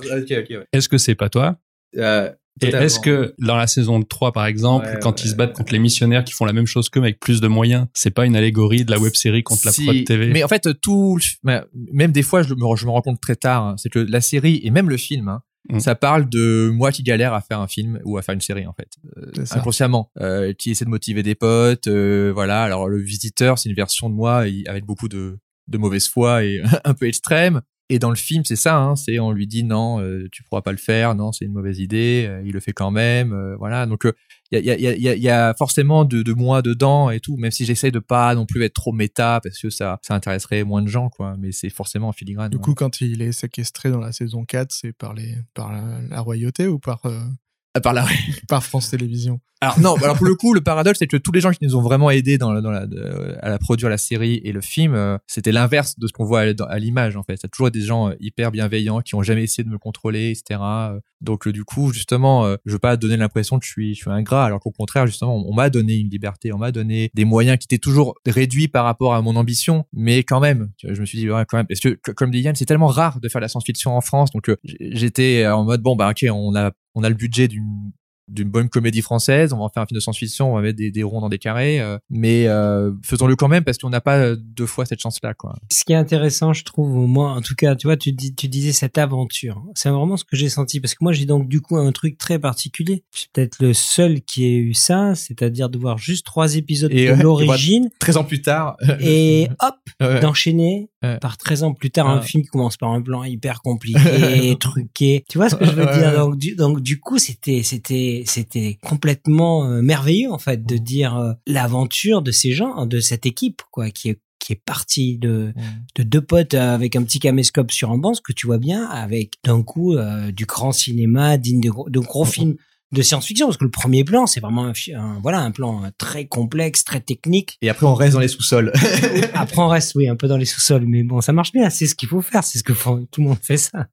est-ce que c'est pas toi? Euh, et est-ce que dans la saison 3 par exemple, quand ils se battent contre les missionnaires qui font la même chose qu'eux mais avec plus de moyens, c'est pas une allégorie de la web série contre la prod TV Mais en fait, tout, même des fois, je me, je me rends compte très tard, hein, c'est que la série et même le film, hein, mm. ça parle de moi qui galère à faire un film ou à faire une série en fait, euh, inconsciemment, euh, qui essaie de motiver des potes, euh, voilà. Alors le visiteur, c'est une version de moi avec beaucoup de de mauvaise foi et un peu extrême. Et dans le film, c'est ça, hein, c'est on lui dit non, euh, tu pourras pas le faire, non, c'est une mauvaise idée, euh, il le fait quand même, euh, voilà. Donc il y a, y, a, y, a, y, a, forcément de, de moi dedans et tout, même si j'essaie de pas non plus être trop méta parce que ça, ça intéresserait moins de gens, quoi. Mais c'est forcément en filigrane. Du coup, quand il est séquestré dans la saison 4, c'est par les, par la, royauté ou par par la par France Télévisions. Alors non, alors pour le coup, le paradoxe c'est que tous les gens qui nous ont vraiment aidés dans, dans la, à la produire la série et le film, euh, c'était l'inverse de ce qu'on voit à, l'image en fait. C'est toujours des gens euh, hyper bienveillants qui ont jamais essayé de me contrôler, etc. Donc euh, du coup, justement, je veux pas donner l'impression que je suis je suis ingrat, alors qu'au contraire, justement, on, m'a donné une liberté, on m'a donné des moyens qui étaient toujours réduits par rapport à mon ambition, mais quand même, je me suis dit ouais, quand même, parce que comme dit Yann, c'est tellement rare de faire la science-fiction en France, donc j'étais en mode bon bah ok, on a on a le budget d'une d'une bonne comédie française, on va en faire un film de science-fiction, on va mettre des, des ronds dans des carrés, euh, mais euh, faisons-le quand même parce qu'on n'a pas euh, deux fois cette chance-là, quoi. Ce qui est intéressant, je trouve, moi, en tout cas, tu vois, tu, dis, tu disais cette aventure. C'est vraiment ce que j'ai senti parce que moi, j'ai donc du coup un truc très particulier. Je suis peut-être le seul qui ait eu ça, c'est-à-dire de voir juste trois épisodes de l'origine. 13 ans plus tard. et hop, d'enchaîner par 13 ans plus tard un film qui commence par un plan hyper compliqué, truqué. Tu vois ce que je veux dire? Donc, du, donc, du coup, c'était, c'était, c'était complètement euh, merveilleux en fait de dire euh, l'aventure de ces gens, de cette équipe quoi, qui est qui est partie de, de deux potes avec un petit caméscope sur un banc, ce que tu vois bien, avec d'un coup euh, du grand cinéma, digne de, de gros films de science-fiction parce que le premier plan c'est vraiment un, voilà un plan très complexe très technique. Et après on reste dans les sous-sols. Après on reste oui un peu dans les sous-sols mais bon ça marche bien c'est ce qu'il faut faire c'est ce que tout le monde fait ça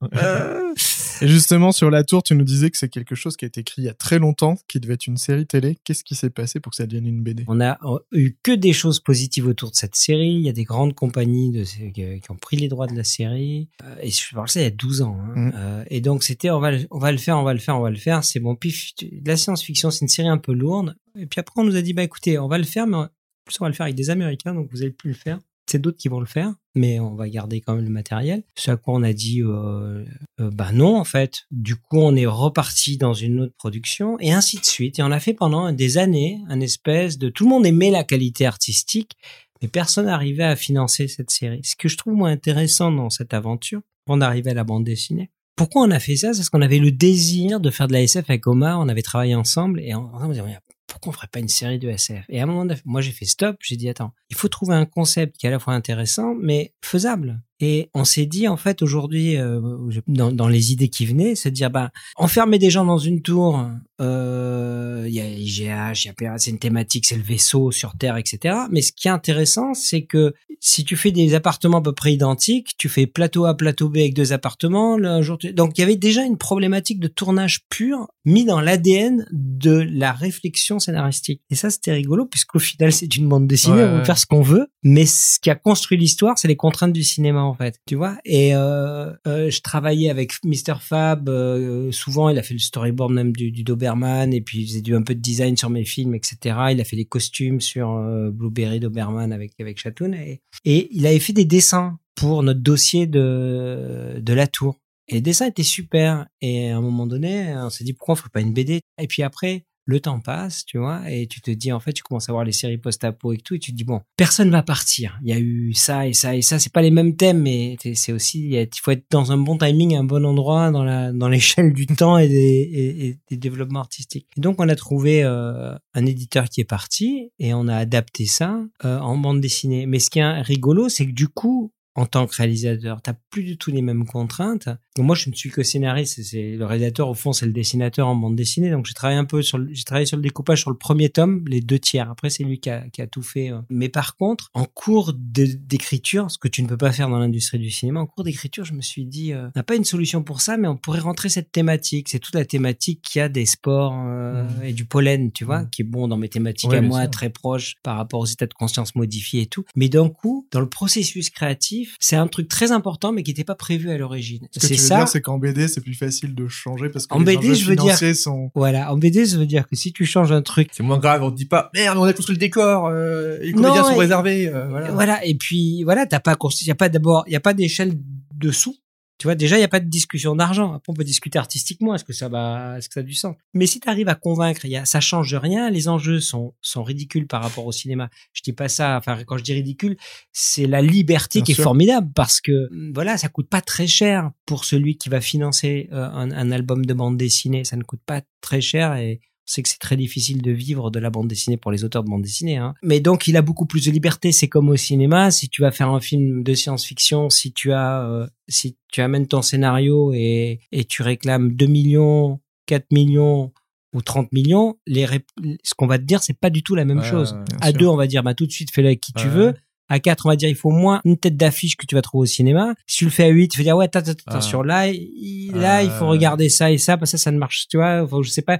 et justement sur la tour tu nous disais que c'est quelque chose qui a été écrit il y a très longtemps qui devait être une série télé qu'est-ce qui s'est passé pour que ça devienne une BD on a eu que des choses positives autour de cette série il y a des grandes compagnies de, qui ont pris les droits de la série euh, et je parle ça il y a 12 ans hein. mm. euh, et donc c'était on va on va le faire on va le faire on va le faire c'est bon pif la science-fiction, c'est une série un peu lourde. Et puis après, on nous a dit, bah écoutez, on va le faire, mais plus on va le faire avec des Américains, donc vous allez plus le faire. C'est d'autres qui vont le faire, mais on va garder quand même le matériel. Ce à quoi on a dit, euh, euh, bah non, en fait. Du coup, on est reparti dans une autre production, et ainsi de suite. Et on a fait pendant des années un espèce de... Tout le monde aimait la qualité artistique, mais personne n'arrivait à financer cette série. Ce que je trouve moins intéressant dans cette aventure, on arrivait à la bande dessinée, pourquoi on a fait ça? C'est parce qu'on avait le désir de faire de la SF avec Omar, on avait travaillé ensemble et on, on disait pourquoi on ferait pas une série de SF Et à un moment, moi j'ai fait stop, j'ai dit attends, il faut trouver un concept qui est à la fois intéressant mais faisable. Et on s'est dit en fait aujourd'hui, euh, dans, dans, les idées qui venaient, se dire bah enfermer des gens dans une tour, euh, il y a IGH, il y a c'est une thématique, c'est le vaisseau sur Terre, etc. Mais ce qui est intéressant, c'est que si tu fais des appartements à peu près identiques, tu fais plateau A, plateau B avec deux appartements, jour donc il y avait déjà une problématique de tournage pur mis dans l'ADN de la réflexion scénaristique. Et ça c'était rigolo puisqu'au final c'est une bande dessinée, on peut faire ce qu'on veut, mais ce qui a construit l'histoire, c'est les contraintes du cinéma en fait, tu vois. Et euh, euh, je travaillais avec Mr Fab. Euh, souvent, il a fait le storyboard même du, Doberman et puis il faisait du un peu de design sur mes films, etc. Il a fait les costumes sur Blueberry Doberman avec avec Chatoun et, et il avait fait des dessins pour notre dossier de de la tour. Et les dessins étaient super. Et à un moment donné, on s'est dit pourquoi on ferait pas une BD. Et puis après, le temps passe, tu vois, et tu te dis, en fait, tu commences à voir les séries post-apo et tout, et tu te dis, bon, personne va partir. Il y a eu ça et ça et ça. C'est pas les mêmes thèmes, mais c'est aussi, il faut être dans un bon timing, un bon endroit dans la, dans l'échelle du temps et des, des développements artistiques. Et donc, on a trouvé euh, un éditeur qui est parti et on a adapté ça euh, en bande dessinée. Mais ce qui est rigolo, c'est que du coup, en tant que réalisateur. T'as plus du tout les mêmes contraintes. Donc moi, je ne suis que scénariste. C'est le réalisateur au fond, c'est le dessinateur en bande dessinée. Donc j'ai travaillé un peu sur, j'ai travaillé sur le découpage sur le premier tome, les deux tiers. Après, c'est lui qui a, qui a, tout fait. Euh. Mais par contre, en cours d'écriture, ce que tu ne peux pas faire dans l'industrie du cinéma, en cours d'écriture, je me suis dit, euh, on n'a pas une solution pour ça, mais on pourrait rentrer cette thématique. C'est toute la thématique qui a des sports euh, mmh. et du pollen, tu vois, mmh. qui est bon dans mes thématiques à moi, très proche par rapport aux états de conscience modifiés et tout. Mais d'un coup, dans le processus créatif c'est un truc très important, mais qui n'était pas prévu à l'origine. Ce que tu veux dire, c'est qu'en BD, c'est plus facile de changer parce que en les BD, je veux dire, sont... voilà, en BD, ça veut dire que si tu changes un truc, c'est moins grave. On te dit pas, merde, on a construit le décor, euh, les comédiens sont réservés, euh, voilà. Voilà, et puis voilà, t'as pas construit, y a pas d'abord, il y a pas d'échelle dessous tu vois, déjà, il n'y a pas de discussion d'argent. Après, on peut discuter artistiquement. Est-ce que ça va, est-ce que ça a du sens? Mais si tu arrives à convaincre, y a, ça change rien. Les enjeux sont, sont ridicules par rapport au cinéma. Je dis pas ça, enfin, quand je dis ridicule, c'est la liberté qui est formidable parce que, voilà, ça coûte pas très cher pour celui qui va financer euh, un, un album de bande dessinée. Ça ne coûte pas très cher et c'est que c'est très difficile de vivre de la bande dessinée pour les auteurs de bande dessinée. Hein. Mais donc, il a beaucoup plus de liberté. C'est comme au cinéma. Si tu vas faire un film de science-fiction, si tu as, euh, si tu amènes ton scénario et, et tu réclames 2 millions, 4 millions ou 30 millions, les ce qu'on va te dire, c'est pas du tout la même chose. À deux, on va dire, bah, tout de suite, fais-le avec qui tu veux. À 4, on va dire, il faut moins une tête d'affiche que tu vas trouver au cinéma. Si tu le fais à 8, tu vas dire, ouais, attention, là, il, là, il faut regarder ça et ça, parce que ça, ça ne marche, tu vois, je sais pas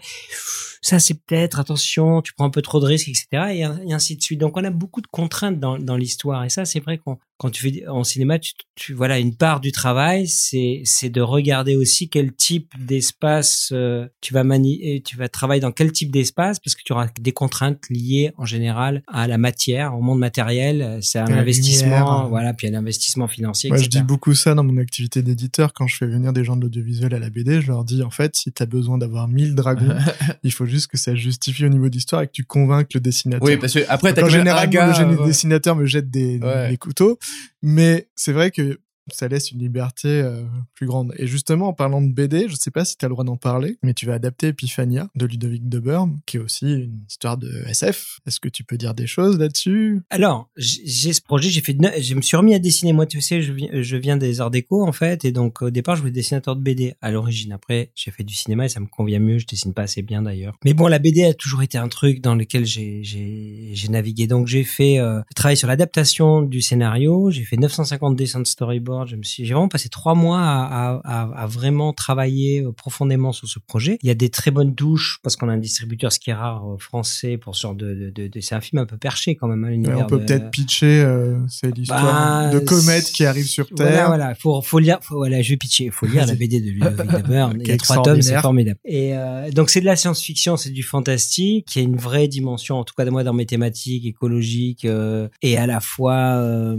ça c'est peut-être attention, tu prends un peu trop de risques, etc. Et, ainsi de suite. Donc on a beaucoup de contraintes dans, dans l'histoire. Et ça, c'est vrai qu'on quand tu fais en cinéma, tu, tu, voilà une part du travail, c'est c'est de regarder aussi quel type d'espace euh, tu vas manier, tu vas travailler dans quel type d'espace parce que tu auras des contraintes liées en général à la matière, au monde matériel. C'est un investissement, voilà, puis un investissement financier. Moi, je dis beaucoup ça dans mon activité d'éditeur quand je fais venir des gens de l'audiovisuel à la BD. Je leur dis en fait, si tu as besoin d'avoir 1000 dragons, il faut juste que ça justifie au niveau d'histoire et que tu convainques le dessinateur. Oui, parce que après, en général, le dessinateur me jette des, des couteaux. Mais c'est vrai que ça laisse une liberté euh, plus grande. Et justement, en parlant de BD, je sais pas si tu as le droit d'en parler, mais tu vas adapter Epiphania de Ludovic de Burm, qui est aussi une histoire de SF. Est-ce que tu peux dire des choses là-dessus? Alors, j'ai ce projet, j'ai fait, je me suis remis à dessiner. Moi, tu sais, je viens, des arts déco en fait, et donc au départ, je voulais dessinateur de BD à l'origine. Après, j'ai fait du cinéma et ça me convient mieux. Je dessine pas assez bien d'ailleurs. Mais bon, la BD a toujours été un truc dans lequel j'ai j'ai navigué. Donc j'ai fait euh, travail sur l'adaptation du scénario. J'ai fait 950 dessins de storyboard je me suis, j'ai vraiment passé trois mois à, à, à, vraiment travailler euh, profondément sur ce projet. Il y a des très bonnes douches parce qu'on a un distributeur, ce qui est rare euh, français pour ce genre de, de, de, c'est un film un peu perché quand même. Hein, on peut peut-être pitcher, euh, c'est l'histoire bah, de comète qui arrive sur Terre. Voilà, voilà, faut, faut lire, faut, voilà, je vais pitcher, faut lire la BD de Ludovic Il y a trois tomes, c'est formidable. Et euh, donc c'est de la science-fiction, c'est du fantastique, il y a une vraie dimension, en tout cas de moi dans mes thématiques écologiques et à la fois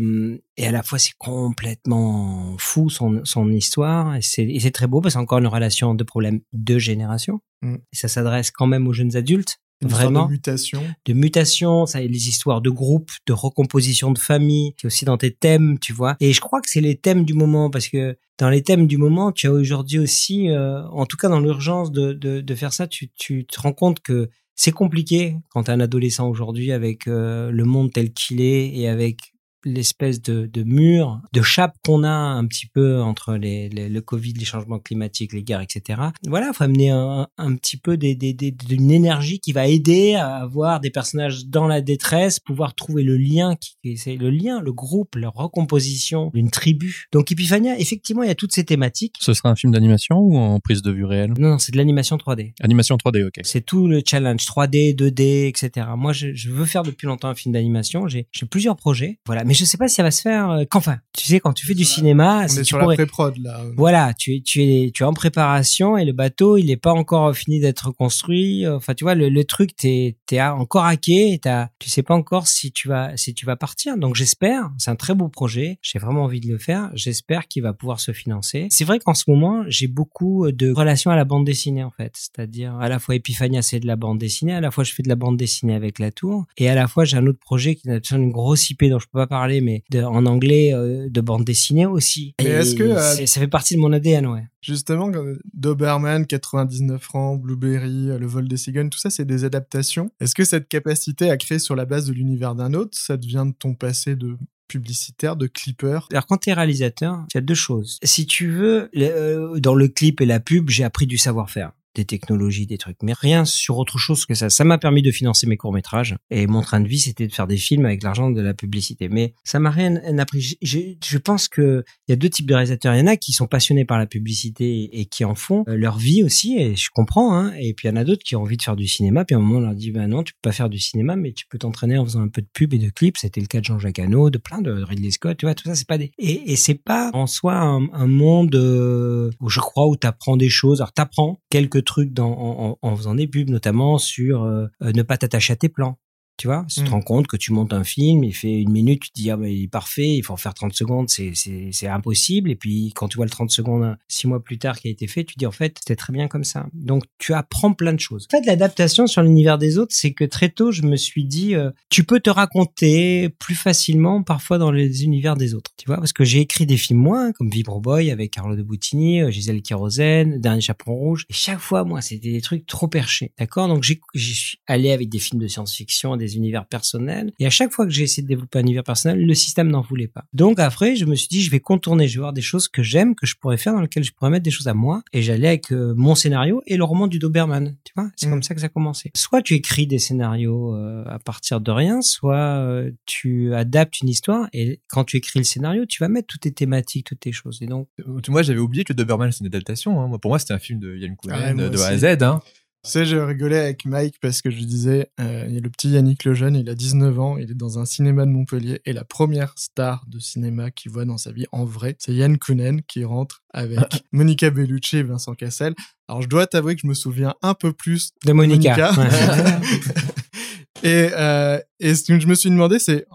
et à la fois c'est complètement fou son, son histoire. Et c'est très beau parce que encore une relation de problème de génération. Mm. et ça s'adresse quand même aux jeunes adultes vraiment de mutation. De mutation ça les histoires de groupe de recomposition de famille c'est aussi dans tes thèmes tu vois. Et je crois que c'est les thèmes du moment parce que dans les thèmes du moment tu as aujourd'hui aussi euh, en tout cas dans l'urgence de, de, de, faire ça tu, tu te rends compte que c'est compliqué quand tu es un adolescent aujourd'hui avec euh, le monde tel qu'il est et avec l'espèce de, de mur, de chape qu'on a un petit peu entre les, les- le Covid, les changements climatiques, les guerres, etc. Voilà, faut amener un, un petit peu des, des, des- d'une énergie qui va aider à avoir des personnages dans la détresse, pouvoir trouver le lien, qui c'est le lien, le groupe, la recomposition d'une tribu. Donc Epiphania, effectivement, il y a toutes ces thématiques. Ce sera un film d'animation ou en prise de vue réelle? Non, non, c'est de l'animation 3D. Animation 3D, ok. C'est tout le challenge 3D, 2D, etc. Moi, je, je veux faire depuis longtemps un film d'animation. J'ai j'ai plusieurs projets, voilà. Mais je sais pas si ça va se faire. euh, qu'enfin, tu sais, quand tu fais du cinéma, On si est tu sur pourrais- la pré-prod là. voilà, tu es, tu es, tu es en préparation et le bateau, il n'est pas encore fini d'être construit. Enfin, tu vois, le, le truc, t'es, t'es encore hacké t'as, tu sais pas encore si tu vas, si tu vas partir. Donc, j'espère, c'est un très beau projet. J'ai vraiment envie de le faire. J'espère qu'il va pouvoir se financer. C'est vrai qu'en ce moment, j'ai beaucoup de relations à la bande dessinée, en fait. C'est-à-dire, à la fois Epiphania, c'est de la bande dessinée. À la fois, je fais de la bande dessinée avec la tour. Et à la fois, j'ai un autre projet qui a besoin d'une grosse IP dont je peux pas parler, mais de- en anglais, euh, de bande dessinée aussi. Mais Et est-ce que, euh, ça fait partie de mon ADN, ouais. Justement, comme Doberman, 99 francs, Blueberry, euh, Le vol des cigognes, tout ça, c'est des adaptations. Est-ce que cette capacité à créer sur la base de l'univers d'un autre, ça devient de ton passé de publicitaire, de clipper? Alors quand tu es réalisateur, il y a deux choses. Si tu veux, le- euh, dans le clip et la pub, j'ai appris du savoir-faire des technologies, des trucs, mais rien sur autre chose que ça. Ça m'a permis de financer mes courts-métrages et mon train de vie, c'était de faire des films avec l'argent de la publicité. Mais ça m'a rien appris. J'ai- Je pense que il y a deux types de réalisateurs. Il y en a qui sont passionnés par la publicité et qui en font euh, leur vie aussi, et je comprends. Hein. Et puis il y en a d'autres qui ont envie de faire du cinéma. Puis à un moment, on leur dit, bah non, tu peux pas faire du cinéma, mais tu peux t'entraîner en faisant un peu de pub et de clips. C'était le cas de Jean-Jacques Hano, de plein de Ridley Scott. Tu vois, tout ça, c'est pas des. Et, et c'est pas en soi un, un monde euh, où je crois où t'apprends des choses. Alors t'apprends quelques trucs dans, en, en- faisant des pubs, notamment sur euh, euh, ne pas t'attacher à tes plans. Tu vois, si tu te Mm. rends compte que tu montes un film, il fait une minute, tu te dis, ah, bah, il est parfait, il faut en faire 30 secondes, c'est, impossible. Et puis, quand tu vois le 30 secondes six mois plus tard qui a été fait, tu te dis, en fait, c'était très bien comme ça. Donc, tu apprends plein de choses. En fait, l'adaptation sur l'univers des autres, c'est que très tôt, je me suis dit, euh, tu peux te raconter plus facilement, parfois, dans les univers des autres. Tu vois, parce que j'ai écrit des films, moi, comme Vibro Boy avec Carlo de Boutini, euh, Gisèle Kérosène, Dernier Chaperon Rouge. Et chaque fois, moi, c'était des trucs trop perchés. D'accord? Donc, j'ai, j'y suis allé avec des films de science-fiction, des univers personnels. Et à chaque fois que j'ai essayé de développer un univers personnel, le système n'en voulait pas. Donc après, je me suis dit, je vais contourner, je vais voir des choses que j'aime, que je pourrais faire, dans lesquelles je pourrais mettre des choses à moi. Et j'allais avec euh, mon scénario et le roman du Doberman. Tu vois, c'est Mm. comme ça que ça a commencé. Soit tu écris des scénarios euh, à partir de rien, soit euh, tu adaptes une histoire et quand tu écris le scénario, tu vas mettre toutes tes thématiques, toutes tes choses. Et donc, Moi, j'avais oublié que Doberman, c'est une adaptation. Hein. Moi, pour moi, c'était un film de Yann Kounen, moi de A à. Z. Hein. Tu sais, je rigolais avec Mike parce que je lui disais, euh, il y a le petit Yannick Lejeune, il a 19 ans, il est dans un cinéma de Montpellier et la première star de cinéma qu'il voit dans sa vie en vrai, c'est Yann Kounen qui rentre avec Monica Bellucci et Vincent Cassel. Alors je dois t'avouer que je me souviens un peu plus de Monica. Monica. et, euh, et ce que je me suis demandé, c'est,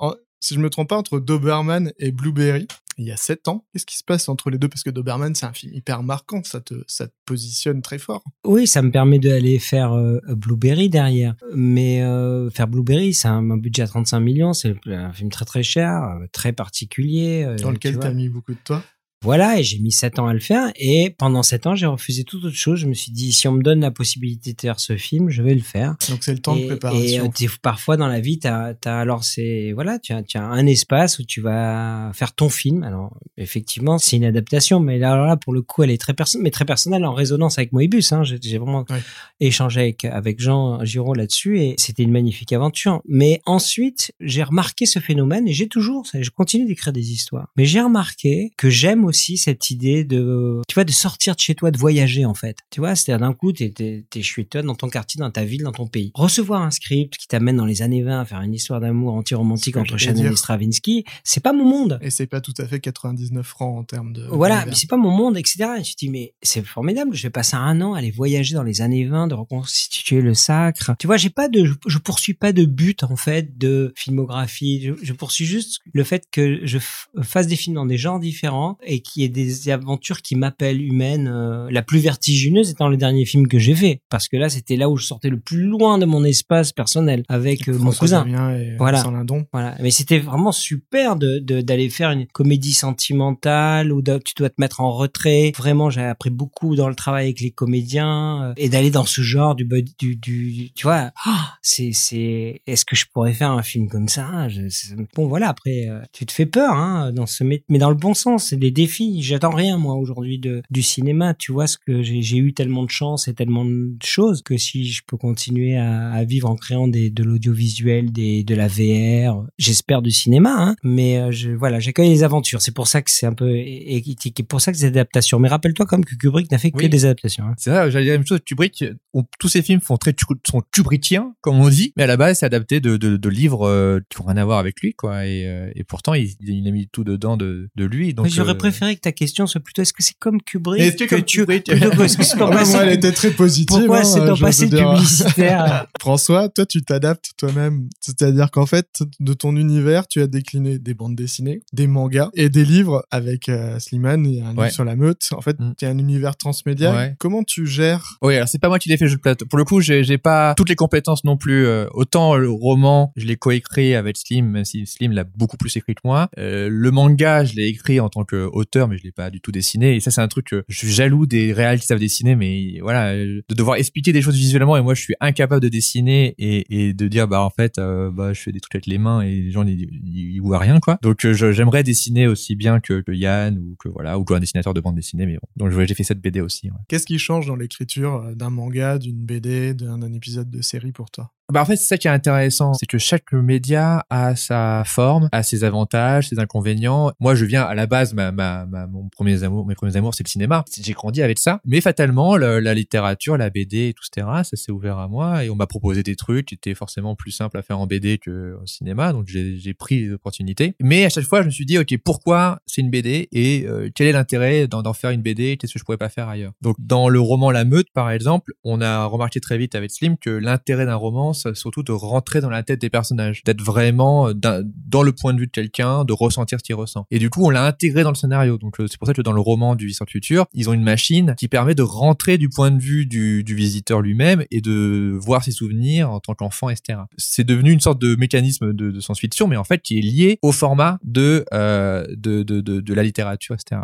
si je me trompe pas, entre Doberman et Blueberry, il y a 7 ans, qu'est-ce qui se passe entre les deux? Parce que Doberman, c'est un film hyper marquant, ça te, ça te positionne très fort. Oui, ça me permet d'aller faire euh, Blueberry derrière. Mais euh, faire Blueberry, c'est un, un budget à 35 millions, c'est un film très très cher, euh, très particulier. Dans lequel tu vois. mis beaucoup de toi? Voilà, et j'ai mis 7 ans à le faire. Et pendant 7 ans, j'ai refusé toute autre chose. Je me suis dit, si on me donne la possibilité de faire ce film, je vais le faire. Donc c'est le temps et, de préparation. Et euh, parfois dans la vie, t'as, t'as alors c'est voilà, tu as, tu as un espace où tu vas faire ton film. Alors effectivement, c'est une adaptation, mais là, alors là pour le coup, elle est très personnelle, mais très personnelle en résonance avec Moebius. Hein. J'ai, vraiment Ouais. échangé avec avec Jean Giraud là-dessus et c'était une magnifique aventure. Mais ensuite, j'ai remarqué ce phénomène et j'ai toujours, je continue d'écrire des histoires. Mais j'ai remarqué que j'aime aussi cette idée de, tu vois, de sortir de chez toi, de voyager en fait. Tu vois, c'est-à-dire d'un coup, t'es, chez toi, dans ton quartier, dans ta ville, dans ton pays. Recevoir un script qui t'amène dans les années 20 à faire une histoire d'amour anti-romantique entre Chanel et Stravinsky, c'est pas mon monde. Et c'est pas tout à fait 99 francs en termes de. Voilà, mais c'est pas mon monde, etc. Et je dis, mais c'est formidable, je vais passer un an à aller voyager dans les années 20, de reconstituer le sacre. Tu vois, j'ai pas de, je, je poursuis pas de but, en fait, de filmographie. Je, je poursuis juste le fait que je fasse des films dans des genres différents et et qui est des aventures qui m'appellent humaines. euh, la plus vertigineuse étant le dernier film que j'ai fait, parce que là c'était là où je sortais le plus loin de mon espace personnel avec euh, mon cousin. Et Voilà. Voilà, mais c'était vraiment super de d'aller faire une comédie sentimentale où de- tu dois te mettre en retrait. Vraiment, j'ai appris beaucoup dans le travail avec les comédiens euh, et d'aller dans ce genre du du, du tu vois, ah, c'est c'est est-ce que je pourrais faire un film comme ça? Je- Bon voilà, après tu te fais peur hein dans ce mais dans le bon sens, c'est des défis. J'attends rien moi aujourd'hui de du cinéma, tu vois ce que j'ai eu tellement de chance et tellement de choses que si je peux continuer à, à vivre en créant des de l'audiovisuel, des de la VR, j'espère du cinéma hein, mais euh, je voilà, j'accueille les aventures. C'est pour ça que c'est un peu et, et- et pour ça que c'est des adaptations. Mais rappelle-toi comme que Kubrick n'a fait que Oui. des adaptations. hein. C'est vrai, j'allais dire la même chose. Kubrick, on- tous ces films font très sont kubrickiens, comme on dit, mais à la base, c'est adapté de, de, de livres euh, qui ont rien à voir avec lui, quoi. Et, euh, et pourtant, il, il a mis tout dedans de, de lui. Donc, Mais j'aurais euh, préféré que ta question soit plutôt est-ce que c'est comme Kubrick Est-ce que comme tu Kubrick plutôt que- est-ce que c'est pas ouais, passé- moi, elle était très positive. pourquoi hein, c'est je passé publicitaire François, toi, tu t'adaptes toi-même. C'est-à-dire qu'en fait, de ton univers, tu as décliné des bandes dessinées, des mangas et des livres avec euh, Slimane. Il y a un Ouais. livre sur la meute. En fait, Mm. tu as un univers transmédia. Ouais. Comment tu gères Oui, alors c'est pas moi qui l'ai fait de plateau. Pour le coup, j'ai pas toutes les compétences non plus. Euh, autant le roman, je l'ai coécrit avec Slim, même si Slim l'a beaucoup plus écrit que moi. Euh, le manga, je l'ai écrit en tant mais je l'ai pas du tout dessiné. Et ça, c'est un truc que je suis jaloux des réals qui savent dessiner, mais voilà, euh, de devoir expliquer des choses visuellement et moi, je suis incapable de dessiner et, et de dire bah en fait, euh, bah je fais des trucs avec les mains et les gens ils, voient rien quoi. Donc euh, j'aimerais dessiner aussi bien que, Yann ou que voilà ou que un dessinateur de bande dessinée, mais bon. Donc j'ai fait cette BD aussi. Qu'est-ce qui change dans l'écriture d'un manga, d'une BD, d'un épisode de série pour toi? Bah en fait, c'est ça qui est intéressant, c'est que chaque média a sa forme, a ses avantages, ses inconvénients. Moi, je viens à la base, ma, ma, ma- mon premier amour, mes premiers amours, c'est le cinéma. J'ai grandi avec ça, mais fatalement, le- la littérature, la BD, tout etc., ça s'est ouvert à moi et on m'a proposé des trucs qui étaient forcément plus simples à faire en BD que au cinéma, donc j'ai pris les opportunités. Mais à chaque fois, je me suis dit, ok, pourquoi c'est une BD et euh, quel est l'intérêt d'en faire une BD Qu'est-ce que je pourrais pas faire ailleurs? Donc, dans le roman La Meute, par exemple, on a remarqué très vite avec Slim que l'intérêt d'un roman, c'est surtout de rentrer dans la tête des personnages, d'être vraiment euh, dans le point de vue de quelqu'un, de ressentir ce qu'il ressent. Et du coup, on l'a intégré dans le scénario. Donc, euh, c'est pour ça que dans le roman du Viseur du futur, ils ont une machine qui permet de rentrer du point de vue du, du visiteur lui-même et de voir ses souvenirs en tant qu'enfant, etc. C'est devenu une sorte de mécanisme de, de science-fiction, mais en fait qui est lié au format de euh, de, de, la littérature, etc.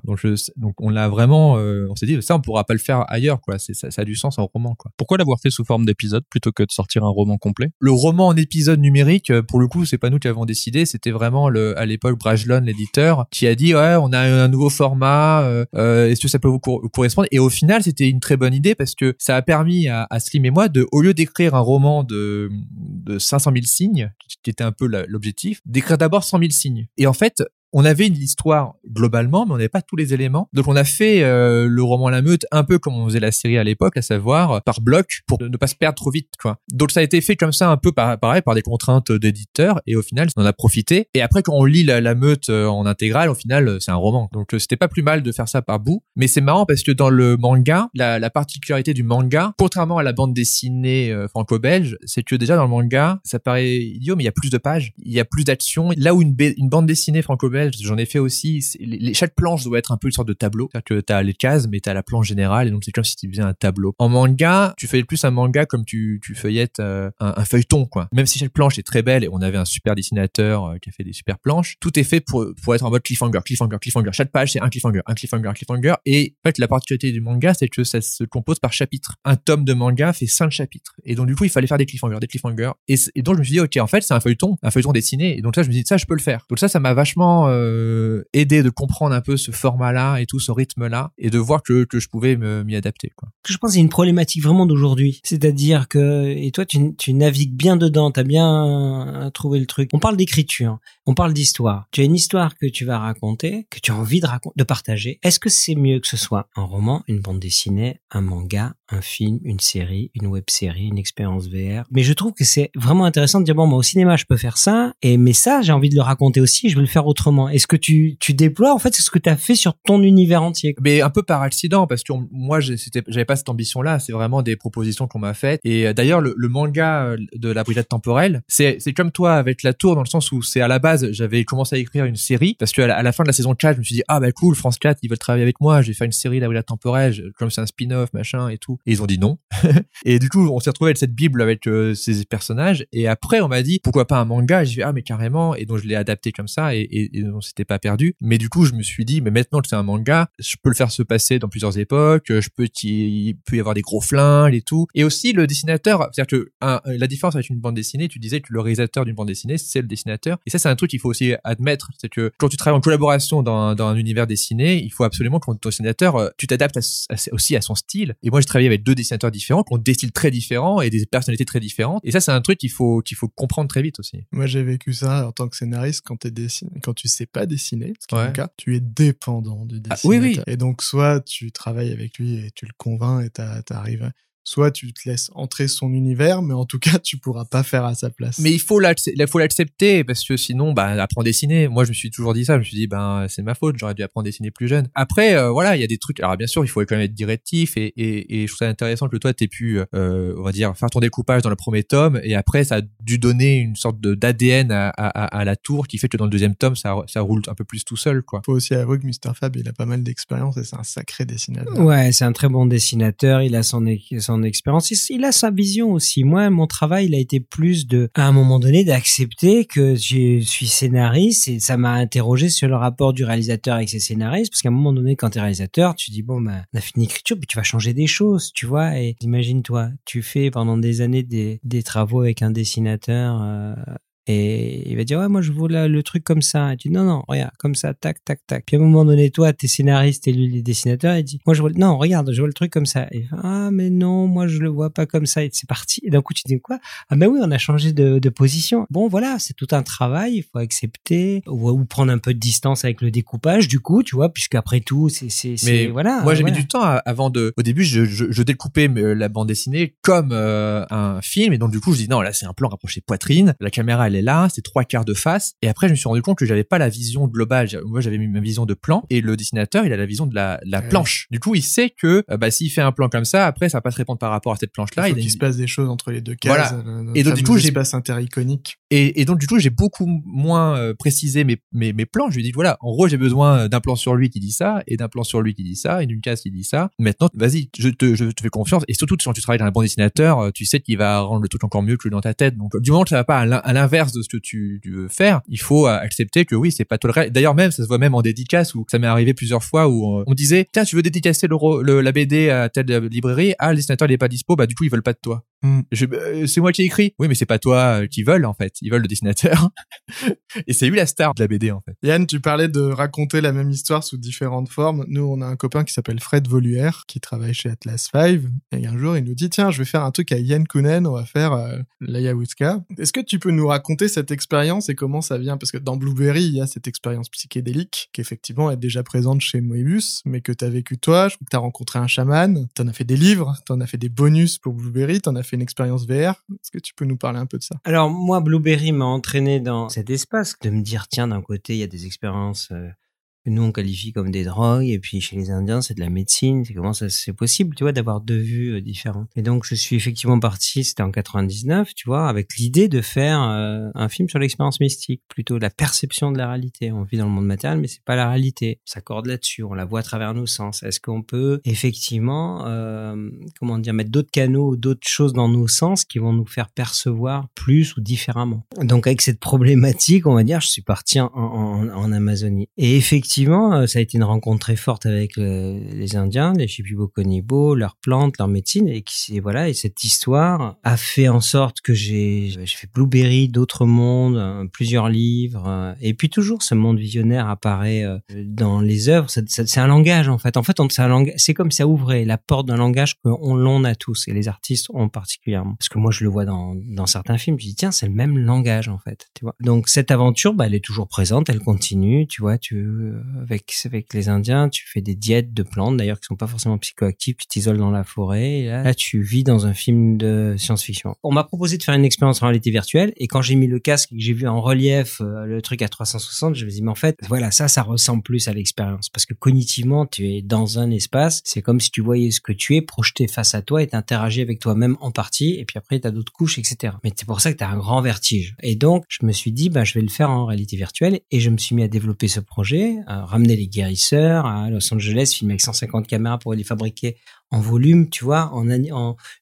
Donc, on l'a vraiment, euh, on s'est dit ça, on pourra pas le faire ailleurs, quoi. Ça a du sens en roman, quoi. Pourquoi l'avoir fait sous forme d'épisode plutôt que de sortir un roman Le roman en épisode numérique, euh, pour le coup, c'est pas nous qui avons décidé, c'était vraiment le, à l'époque Brajlon, l'éditeur, qui a dit ouais, on a un nouveau format, euh, euh, est-ce que ça peut vous cor- correspondre? Et au final, c'était une très bonne idée parce que ça a permis à, à Slim et moi de, au lieu d'écrire un roman de, de 500 000 signes, qui était un peu l'objectif, d'écrire d'abord 100 000 signes. Et en fait, on avait une histoire globalement, mais on n'avait pas tous les éléments. Donc on a fait euh, le roman La Meute un peu comme on faisait la série à l'époque, à savoir euh, par bloc pour ne pas se perdre trop vite. Quoi. Donc ça a été fait comme ça un peu par, pareil par des contraintes d'éditeurs et au final on en a profité. Et après quand on lit La, Meute euh, en intégrale, au final euh, c'est un roman. Donc c'était pas plus mal de faire ça par bout. Mais c'est marrant parce que dans le manga, la, la particularité du manga, contrairement à la bande dessinée franco-belge, c'est que déjà dans le manga, ça paraît idiot, mais il y a plus de pages, il y a plus d'action. Là où une, une bande dessinée franco-belge, j'en ai fait aussi, chaque planche doit être un peu une sorte de tableau. C'est-à-dire que t'as les cases, mais t'as la planche générale, et donc c'est comme si tu faisais un tableau. En manga, tu fais plus un manga comme tu, tu feuillettes euh, un, feuilleton, quoi. Même si chaque planche est très belle, et on avait un super dessinateur euh, qui a fait des super planches, tout est fait pour, pour être en mode cliffhanger, cliffhanger, cliffhanger. Chaque page, c'est un cliffhanger, un cliffhanger, un cliffhanger. Et en fait, la particularité du manga, c'est que ça se compose par chapitre. Un tome de manga fait cinq chapitres. Et donc, du coup, il fallait faire des cliffhangers, des cliffhangers. Et, et donc, je me suis dit, ok, en fait, c'est un feuilleton, un feuilleton dessiné. Et donc, ça, je me dit, ça, je peux le faire. Donc, ça, ça m'a vachement euh, aidé de comprendre un peu ce format-là et tout ce rythme-là et de voir que, que je pouvais m'y adapter, je pense que c'est une problématique vraiment d'aujourd'hui. C'est-à-dire que, et toi, tu, tu navigues bien dedans, t'as bien euh, trouvé le truc. On parle d'écriture, on parle d'histoire. Tu as une histoire que tu vas raconter, que tu as envie de de partager. Est-ce que c'est mieux que ce soit un roman, une bande dessinée, un manga, un film, une série, une web série, une expérience VR. Mais je trouve que c'est vraiment intéressant de dire bon, moi au cinéma je peux faire ça, et mais ça j'ai envie de le raconter aussi, je veux le faire autrement. Est-ce que tu tu déploies en fait ce que tu as fait sur ton univers entier? Mais un peu par accident parce que moi j'avais pas cette ambition là, c'est vraiment des propositions qu'on m'a faites. Et euh, d'ailleurs le, manga euh, de la brigade temporelle, c'est comme toi avec la tour dans le sens où c'est à la base j'avais commencé à écrire une série parce que à la, fin de la saison 4 je me suis dit ah bah cool France 4 ils veulent travailler avec moi, je vais faire une série la brigade temporelle comme c'est un spin-off machin et tout. Et ils ont dit non. et du coup on s'est retrouvé avec cette bible avec euh, ces personnages et après on m'a dit pourquoi pas un manga? J'ai dit ah mais carrément et donc je l'ai adapté comme ça et, et, et on s'était pas perdu. Mais du coup je me suis dit mais maintenant que c'est un manga, je peux le faire se passer dans plusieurs époques, je peux il peut y avoir des gros flingues et tout. Et aussi le dessinateur, c'est-à-dire que la différence avec une bande dessinée, tu disais que le réalisateur d'une bande dessinée, c'est le dessinateur. Et ça, c'est un truc qu'il faut aussi admettre, c'est que quand tu travailles en collaboration dans, dans un univers dessiné, il faut absolument que ton dessinateur, euh, tu t'adaptes aussi à son style. Et moi, j'ai travaillé avec deux dessinateurs différents, qui ont des styles très différents et des personnalités très différentes. Et ça, c'est un truc qu'il faut qu'il faut comprendre très vite aussi. Moi, j'ai vécu ça en tant que scénariste quand, es dessiné, quand tu sais pas dessiner, ce qui est cas, tu es dépendant du dessinateur. Ah, oui, oui. Et donc, soit tu travailles avec lui et tu le convainc et t'arrives soit tu te laisses entrer son univers, mais en tout cas, tu pourras pas faire à sa place. Mais il faut l'accepter parce que sinon, bah, apprendre à dessiner. Moi, je me suis toujours dit ça. Je me suis dit, ben, c'est ma faute. J'aurais dû apprendre à dessiner plus jeune. Après, euh, voilà, il y a des trucs. Alors, bien sûr, il faut quand même être directif et, et, et je trouve ça intéressant que toi, t'aies pu, euh, on va dire, faire ton découpage dans le premier tome et après, ça a dû donner une sorte de d'ADN à, à, à, la tour qui fait que dans le deuxième tome, ça, ça roule un peu plus tout seul, quoi. Faut aussi avouer que Mr. Fab, il a pas mal d'expérience et c'est un sacré dessinateur. Ouais, c'est un très bon dessinateur. Il a son, son expérience. Il a sa vision aussi. Moi, mon travail, il a été plus de, à un moment donné, d'accepter que je suis scénariste et ça m'a interrogé sur le rapport du réalisateur avec ses scénaristes. Parce qu'à un moment donné, quand tu es réalisateur, tu dis, bon, bah, on a fini l'écriture, mais tu vas changer des choses, tu vois. Et imagine-toi, tu fais pendant des années des, des travaux avec un dessinateur euh, et il va dire, ouais, moi, je veux le truc comme ça. Et tu dis, non, non, regarde, comme ça, tac, tac, tac. Puis à un moment donné, toi, t'es scénariste et lui, il est dessinateur. Il dit, moi, je vois, non, regarde, je vois le truc comme ça. Et ah, mais non, moi, je le vois pas comme ça. Et c'est parti. Et d'un coup, tu dis quoi? Ah, ben oui, on a changé de, de position. Bon, voilà, c'est tout un travail. Il faut accepter ou, ou, prendre un peu de distance avec le découpage, du coup, tu vois, puisqu'après tout, c'est, c'est, mais voilà. Moi, j'ai mis du temps avant de, au début, je, je, je découpais euh, la bande dessinée comme euh, un film. Et donc, du coup, je dis, non, là, c'est un plan rapproché poitrine. La caméra, elle est là. C'est trois quarts de face. Et après, je me suis rendu compte que j'avais pas la vision globale. Moi, j'avais ma vision de plan et le dessinateur, il a la vision de la, la planche. Du coup, il sait que euh, bah, s'il fait un plan comme ça, après, ça va pas se répondre par rapport à cette planche-là. Il, il se passe des choses entre les deux cases. Voilà. Euh, et donc, du coup, j'ai passe intericonique. Et, et donc, du coup, j'ai beaucoup moins euh, précisé mes, mes, mes plans. Je lui ai dit, voilà, en gros, j'ai besoin d'un plan sur lui qui dit ça et d'un plan sur lui qui dit ça et d'une case qui dit ça. Maintenant, vas-y, je te, je te fais confiance. Et surtout, quand tu travailles dans un bon dessinateur, tu sais qu'il va rendre le truc encore mieux que dans ta tête. Donc, du moment que ça va pas à l'inverse de ce que tu, veux faire, il faut euh, accepter que oui, c'est pas toléré. D'ailleurs, même, ça se voit même en dédicace où ça m'est arrivé plusieurs fois où on, disait, tiens, tu veux dédicacer le, la BD à telle librairie, ah, le dessinateur, il est pas dispo, bah, du coup, ils veulent pas de toi. Hmm. Bah, c'est moi qui ai écrit. Oui, mais c'est pas toi euh, qui veulent, en fait. Ils veulent le dessinateur. et c'est lui la star de la BD, en fait. Yann, tu parlais de raconter la même histoire sous différentes formes. Nous, on a un copain qui s'appelle Fred Voluère, qui travaille chez Atlas 5. Et un jour, il nous dit, tiens, je vais faire un truc à Yann Kounen, on va faire euh, l'Ayahuasca. Est-ce que tu peux nous raconter cette expérience et comment ça vient? Parce que dans Blueberry, il y a cette expérience psychédélique qui effectivement est déjà présente chez Moebius, mais que tu as vécu toi. Je crois que tu as rencontré un chaman, tu en as fait des livres, tu en as fait des bonus pour Blueberry, tu en as fait une expérience VR. Est-ce que tu peux nous parler un peu de ça? Alors moi, Blueberry m'a entraîné dans cet espace de me dire, tiens, d'un côté, il y a des expériences... Euh, nous on qualifie comme des drogues et puis chez les Indiens c'est de la médecine c'est comment ça c'est possible tu vois d'avoir deux vues euh, différentes. Et donc je suis effectivement parti c'était en 99 tu vois avec l'idée de faire euh, un film sur l'expérience mystique plutôt la perception de la réalité. On vit dans le monde matériel mais c'est pas la réalité. On s'accorde là-dessus on la voit à travers nos sens. Est-ce qu'on peut effectivement euh, comment dire mettre d'autres canaux d'autres choses dans nos sens qui vont nous faire percevoir plus ou différemment? Donc avec cette problématique on va dire je suis parti en, en, en Amazonie. Et effectivement effectivement, euh, ça a été une rencontre très forte avec les Indiens, les Shipibo leurs plantes, leur médecine, et qui, voilà, et cette histoire a fait en sorte que j'ai, fait Blueberry, d'autres mondes, euh, plusieurs livres, euh, et puis toujours ce monde visionnaire apparaît dans les œuvres. C'est un langage en fait. En fait, c'est un langage. C'est comme ça ouvrait la porte d'un langage qu'on l'on a tous, et les artistes ont particulièrement. Parce que moi, je le vois dans, dans certains films. Je dis tiens, c'est le même langage en fait. Tu vois. Donc cette aventure, bah, elle est toujours présente, elle continue. Tu vois, tu avec avec les Indiens, tu fais des diètes de plantes d'ailleurs qui sont pas forcément psychoactives, tu t'isoles dans la forêt et là, là, tu vis dans un film de science-fiction. On m'a proposé de faire une expérience en réalité virtuelle et quand j'ai mis le casque et que j'ai vu en relief euh, le truc à 360, je me suis dit mais en fait voilà ça ça ressemble plus à l'expérience parce que cognitivement tu es dans un espace, c'est comme si tu voyais ce que tu es projeté face à toi et t'interagis avec toi-même en partie et puis après tu as d'autres couches etc. Mais c'est pour ça que tu as un grand vertige. Et donc je me suis dit bah je vais le faire en réalité virtuelle et je me suis mis à développer ce projet, ramener les guérisseurs à Los Angeles, filmer avec 150 caméras pour les fabriquer en volume, tu vois, en,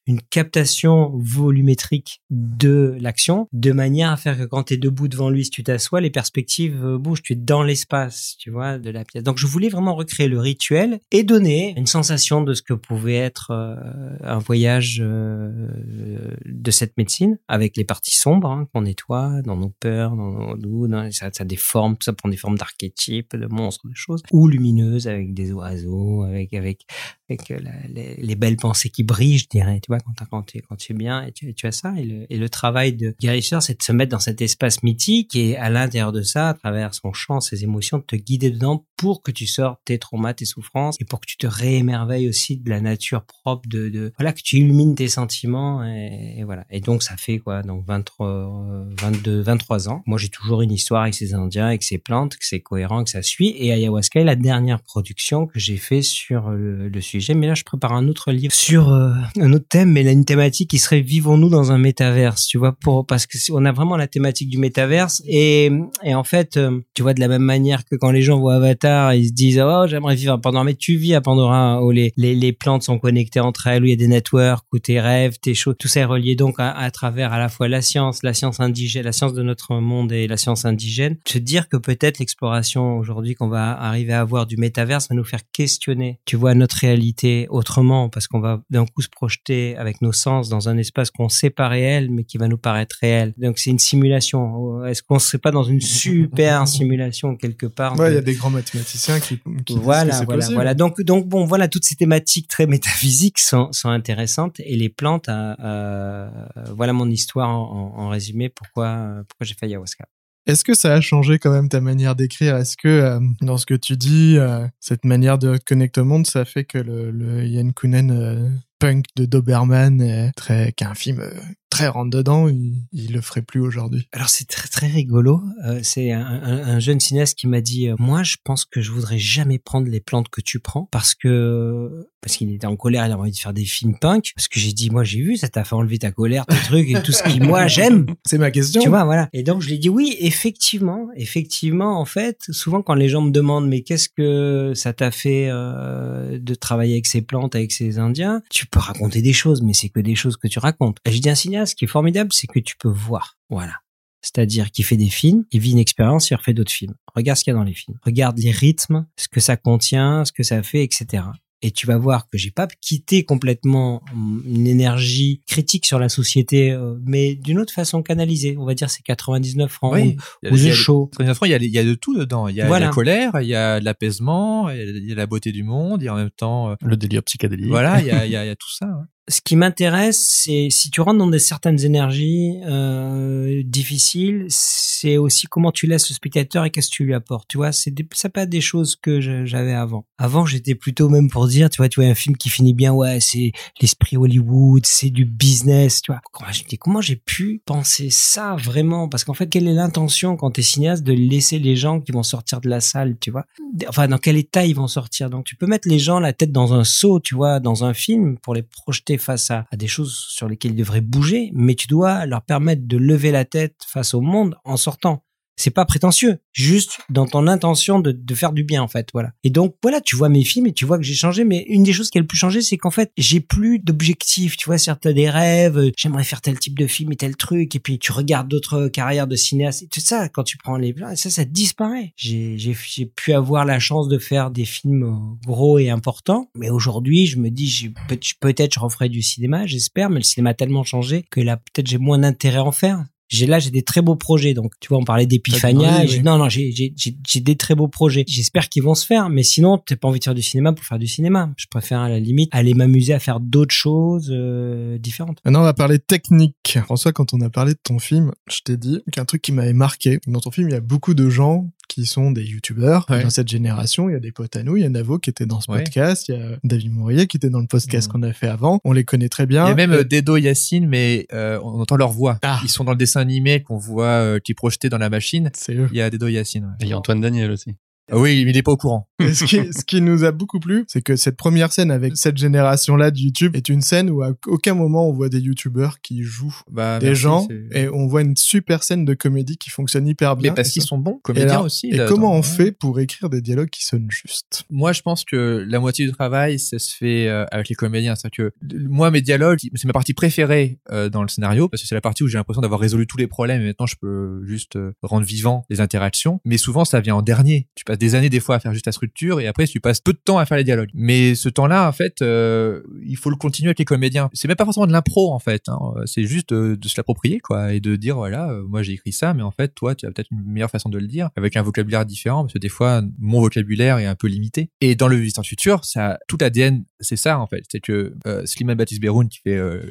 une captation volumétrique de l'action, de manière à faire que quand tu es debout devant lui, si tu t'assois, les perspectives euh, bougent, tu es dans l'espace, tu vois, de la pièce. Donc je voulais vraiment recréer le rituel et donner une sensation de ce que pouvait être euh, un voyage euh, de cette médecine, avec les parties sombres hein, qu'on nettoie dans nos peurs, dans nos doutes, ça, ça des formes, tout ça prend des formes d'archétypes, de monstres, de choses, ou lumineuses avec des oiseaux, avec avec avec la, les, belles pensées qui brillent, je dirais, tu vois, quand, quand, tu, quand tu es bien et tu, tu as ça. Et le, et le travail de guérisseur, c'est de se mettre dans cet espace mythique et à l'intérieur de ça, à travers son chant, ses émotions, de te guider dedans pour que tu sortes tes traumas, tes souffrances et pour que tu te réémerveilles aussi de la nature propre de, de voilà, que tu illumines tes sentiments et, voilà. Et donc, ça fait quoi, donc 23, 22, 23 ans. Moi, j'ai toujours une histoire avec ces Indiens, avec ces plantes, que c'est cohérent, que ça suit. Et ayahuasca est la dernière production que j'ai fait sur le, le sujet. Mais là, je prépare un autre livre sur euh, un autre thème, mais là, une thématique qui serait vivons-nous dans un métaverse, tu vois, pour parce que on a vraiment la thématique du métaverse et et en fait, euh, tu vois de la même manière que quand les gens voient Avatar, ils se disent oh j'aimerais vivre à Pandora, mais tu vis à Pandora où les les, les plantes sont connectées entre elles, où il y a des networks, où tes rêves, tes choses, tout ça est relié donc à, à travers à la fois la science, la science indigène, la science de notre monde et la science indigène. Se dire que peut-être l'exploration aujourd'hui qu'on va arriver à avoir du métaverse va nous faire questionner, tu vois, notre réalité autrement parce qu'on va d'un coup se projeter avec nos sens dans un espace qu'on sait pas réel, mais qui va nous paraître réel. Donc c'est une simulation. Est-ce qu'on serait pas dans une super simulation quelque part Ouais, il y a des grands mathématiciens qui, qui voilà, disent que voilà, possible. voilà. Donc, donc bon, voilà, toutes ces thématiques très métaphysiques sont, sont intéressantes et les plantes, euh, euh, voilà mon histoire en, en, en résumé. Pourquoi, pourquoi j'ai fait ayahuasca. Est-ce que ça a changé quand même ta manière d'écrire? Est-ce que euh, dans ce que tu dis, euh, cette manière de connecter au monde, ça fait que le, le Yann euh, punk de Doberman, est très, qui est un film euh, très rentre dedans, il, il le ferait plus aujourd'hui Alors c'est très très rigolo. Euh, c'est un, un, un, jeune cinéaste qui m'a dit euh, moi je pense que je voudrais jamais prendre les plantes que tu prends parce que parce qu'il était en colère, il a envie de faire des films punk. Parce que j'ai dit moi j'ai vu ça t'a fait enlever ta colère, tes trucs et tout ce qui moi j'aime. C'est ma question. Tu vois voilà. Et donc je lui ai dit oui effectivement effectivement en fait souvent quand les gens me demandent mais qu'est-ce que ça t'a fait euh, de travailler avec ces plantes avec ces Indiens, tu peux raconter des choses mais c'est que des choses que tu racontes. Je dis un cinéaste ce qui est formidable, c'est que tu peux voir. Voilà. C'est-à-dire qu'il fait des films, il vit une expérience, il refait d'autres films. Regarde ce qu'il y a dans les films. Regarde les rythmes, ce que ça contient, ce que ça fait, etc. Et tu vas voir que j'ai pas quitté complètement une énergie critique sur la société, euh, mais d'une autre façon canalisée. On va dire c'est 99 francs oui. ou, the show. 99 francs, il y, a, il y a de tout dedans. Il y a voilà. la colère, il y a l'apaisement, il y a la beauté du monde, il y a en même temps euh, le délire psychédélique. Voilà, il y a, il y a, il y a tout ça. Ce qui m'intéresse, c'est si tu rentres dans des certaines énergies euh, difficiles, c'est aussi comment tu laisses le spectateur et qu'est-ce que tu lui apportes. Tu vois, c'est ça pas des choses que j'avais avant. Avant, j'étais plutôt même pour dire, tu vois, tu vois un film qui finit bien, ouais, c'est l'esprit Hollywood, c'est du business, tu vois. Je dis comment j'ai pu penser ça vraiment? Parce qu'en fait, quelle est l'intention quand t'es cinéaste de laisser les gens qui vont sortir de la salle, tu vois? Enfin, dans quel état ils vont sortir? Donc, tu peux mettre les gens la tête dans un seau, tu vois, dans un film pour les projeter face à, des choses sur lesquelles ils devraient bouger, mais tu dois leur permettre de lever la tête face au monde en sortant. C'est pas prétentieux, juste dans ton intention de, de, faire du bien en fait, voilà. Et donc voilà, tu vois mes films et tu vois que j'ai changé, mais une des choses qui a le plus changé, c'est qu'en fait j'ai plus d'objectifs, tu vois, certains des rêves, j'aimerais faire tel type de film et tel truc, et puis tu regardes d'autres carrières de cinéastes, et tout ça quand tu prends les plans, ça ça disparaît. J'ai j'ai j'ai pu avoir la chance de faire des films gros et importants, mais aujourd'hui je me dis peut-être je referai du cinéma, j'espère, mais le cinéma a tellement changé que là peut-être j'ai moins d'intérêt à en faire j'ai là j'ai des très beaux projets. Donc tu vois on parlait oui, oui. non non j'ai j'ai j'ai des très beaux projets. J'espère qu'ils vont se faire mais sinon t'as pas envie de faire du cinéma pour faire du cinéma. Je préfère à la limite aller m'amuser à faire d'autres choses euh, différentes. Maintenant on va parler technique. François quand on a parlé de ton film je t'ai dit qu'un truc qui m'avait marqué dans ton film il y a beaucoup de gens qui sont des youtubeurs. Ouais. Dans cette génération, il y a des potes à nous, il y a Navo qui était dans ce Ouais. podcast, il y a David Mourier qui était dans le podcast Mhm. qu'on a fait avant. On les connaît très bien. Il y a même Et- euh, Dedo et Yacine, mais euh, on entend leur voix. Ah. Ils sont dans le dessin animé qu'on voit euh, qui est projeté dans la machine. c'est eux. Il y a Dedo et Yacine. ouais. Et il y a Antoine Daniel aussi. Ah oui, mais il est pas au courant. Et ce, qui, ce qui nous a beaucoup plu, c'est que cette première scène avec cette génération-là de YouTube est une scène où à aucun moment on voit des YouTubeurs qui jouent Bah, des merci, gens et on voit une super scène de comédie qui fonctionne hyper bien. Mais parce Et qu'ils sont bons, et, comédiens alors- aussi. et là, comment dans- on fait pour écrire des dialogues qui sonnent justes? Moi, je pense que la moitié du travail, ça se fait euh, avec les comédiens. C'est-à-dire que moi, mes dialogues, c'est ma partie préférée euh, dans le scénario parce que c'est la partie où j'ai l'impression d'avoir résolu tous les problèmes et maintenant je peux juste euh, rendre vivant les interactions. Mais souvent, ça vient en dernier. Tu passes des années des fois à faire juste la structure et après tu passes peu de temps à faire les dialogues. Mais ce temps-là, en fait, euh, il faut le continuer avec les comédiens. C'est même pas forcément de l'impro en fait. Hein. C'est juste de, de se l'approprier quoi et de dire voilà, euh, moi j'ai écrit ça, mais en fait toi, tu as peut-être une meilleure façon de le dire avec un vocabulaire différent parce que des fois mon vocabulaire est un peu limité. Et dans le Visiteur Futur, ça, tout l'ADN, c'est ça en fait. C'est que euh, Slimane Baptiste Beroun qui fait euh,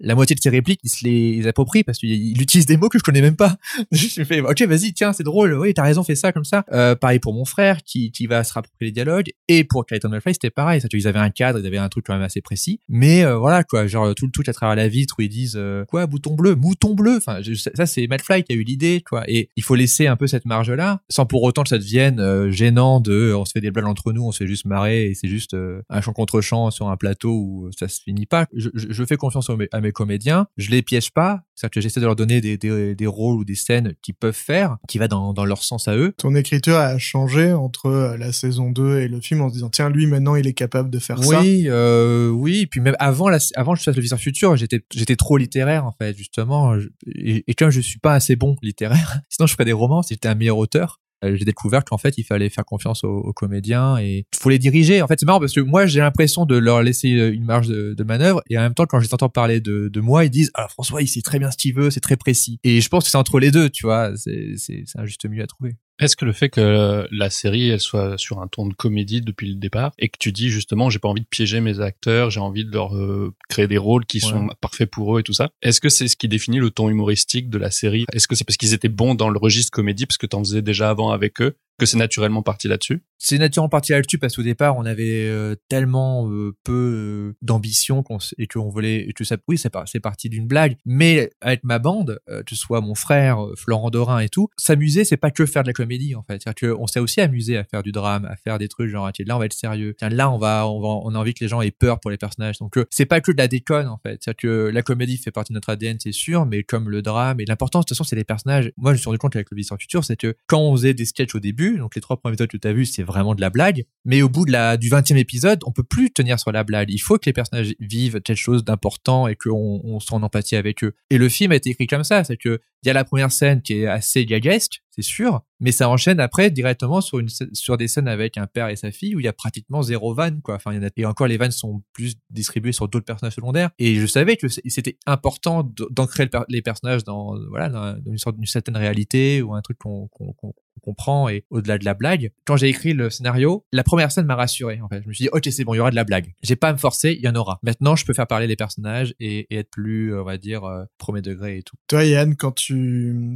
la moitié de ses répliques, il se les approprie parce qu'il il utilise des mots que je connais même pas. je me fais ok vas-y tiens c'est drôle, oui t'as raison fais ça comme ça. Euh, pareil pour mon frère qui qui va se rapproprier les dialogues et pour Clayton Malfoy c'était pareil. Ça, ils avaient un cadre, ils avaient un truc quand même assez précis. Mais euh, voilà quoi, genre tout le truc à travers la vitre où ils disent euh, quoi bouton bleu, mouton bleu. Enfin ça c'est Malfly qui a eu l'idée quoi. Et il faut laisser un peu cette marge là sans pour autant que ça devienne euh, gênant de on se fait des blagues entre nous, on se fait juste marrer et c'est juste un chant contre chant sur un plateau où ça se finit pas. Je, je- fais confiance à mes comédiens, je les piège pas, c'est-à-dire que j'essaie de leur donner des, des, des rôles ou des scènes qu'ils peuvent faire, qui va dans, dans leur sens à eux. Ton écriture a changé entre euh, la saison 2 et le film en se disant tiens lui maintenant il est capable de faire ça. Oui, euh, oui. Puis même avant, la, avant je fasse le Visiteur Futur, j'étais, j'étais trop littéraire en fait, justement. Et, comme je suis pas assez bon littéraire, sinon je ferais des romans. Si j'étais un meilleur auteur, euh, j'ai découvert qu'en fait il fallait faire confiance aux, aux comédiens et faut les diriger. En fait, c'est marrant parce que moi j'ai l'impression de leur laisser euh, une marge de, de manœuvre et en même temps quand je les entends parler de, de moi, ils disent ah François il sait très bien ce qu'il veut, c'est très précis. Et je pense que c'est entre les deux, tu vois. C'est un juste milieu à trouver. Est-ce que le fait que la série elle soit sur un ton de comédie depuis le départ et que tu dis justement j'ai pas envie de piéger mes acteurs, j'ai envie de leur euh, créer des rôles qui Ouais. sont parfaits pour eux et tout ça. Est-ce que c'est ce qui définit le ton humoristique de la série? Est-ce que c'est parce qu'ils étaient bons dans le registre comédie parce que t'en faisais déjà avant avec eux que c'est naturellement parti là-dessus? C'est naturellement parti là-dessus parce qu'au départ on avait euh, tellement euh, peu euh, d'ambition qu'on et qu'on voulait et que ça oui c'est par- parti d'une blague. Mais avec ma bande que ce soit mon frère Florent Dorin et tout s'amuser c'est pas que faire de la comédie en fait. C'est-à-dire qu'on s'est aussi amusé à faire du drame à faire des trucs genre tiens, là on va être sérieux. Tiens là on va on va on a envie que les gens aient peur pour les personnages. Donc c'est pas que de la déconne en fait. C'est-à-dire que la comédie fait partie de notre ADN c'est sûr mais comme le drame et l'important de toute façon c'est les personnages. Moi je me suis rendu compte avec le Visiteur Futur c'est que quand on faisait des sketchs au début donc les trois premiers épisodes que tu as vus c'est vraiment de la blague mais au bout de la, du 20e épisode, on peut plus tenir sur la blague. Il faut que les personnages vivent quelque chose d'important et qu'on on soit en empathie avec eux. Et le film a été écrit comme ça, c'est que il y a la première scène qui est assez gaguesque, c'est sûr, mais ça enchaîne après directement sur une sur des scènes avec un père et sa fille où il y a pratiquement zéro vanne quoi. Enfin, il y en a et encore les vannes sont plus distribuées sur d'autres personnages secondaires. Et je savais que c'était important d'ancrer les personnages dans voilà dans une sorte d'une certaine réalité ou un truc qu'on qu'on qu'on comprend et au-delà de la blague. Quand j'ai écrit le scénario, la première scène m'a rassuré en fait. Je me suis dit ok c'est bon, il y aura de la blague. J'ai pas à me forcer, il y en aura. Maintenant je peux faire parler les personnages et, et être plus on va dire euh, premier degré et tout. Toi Yann quand tu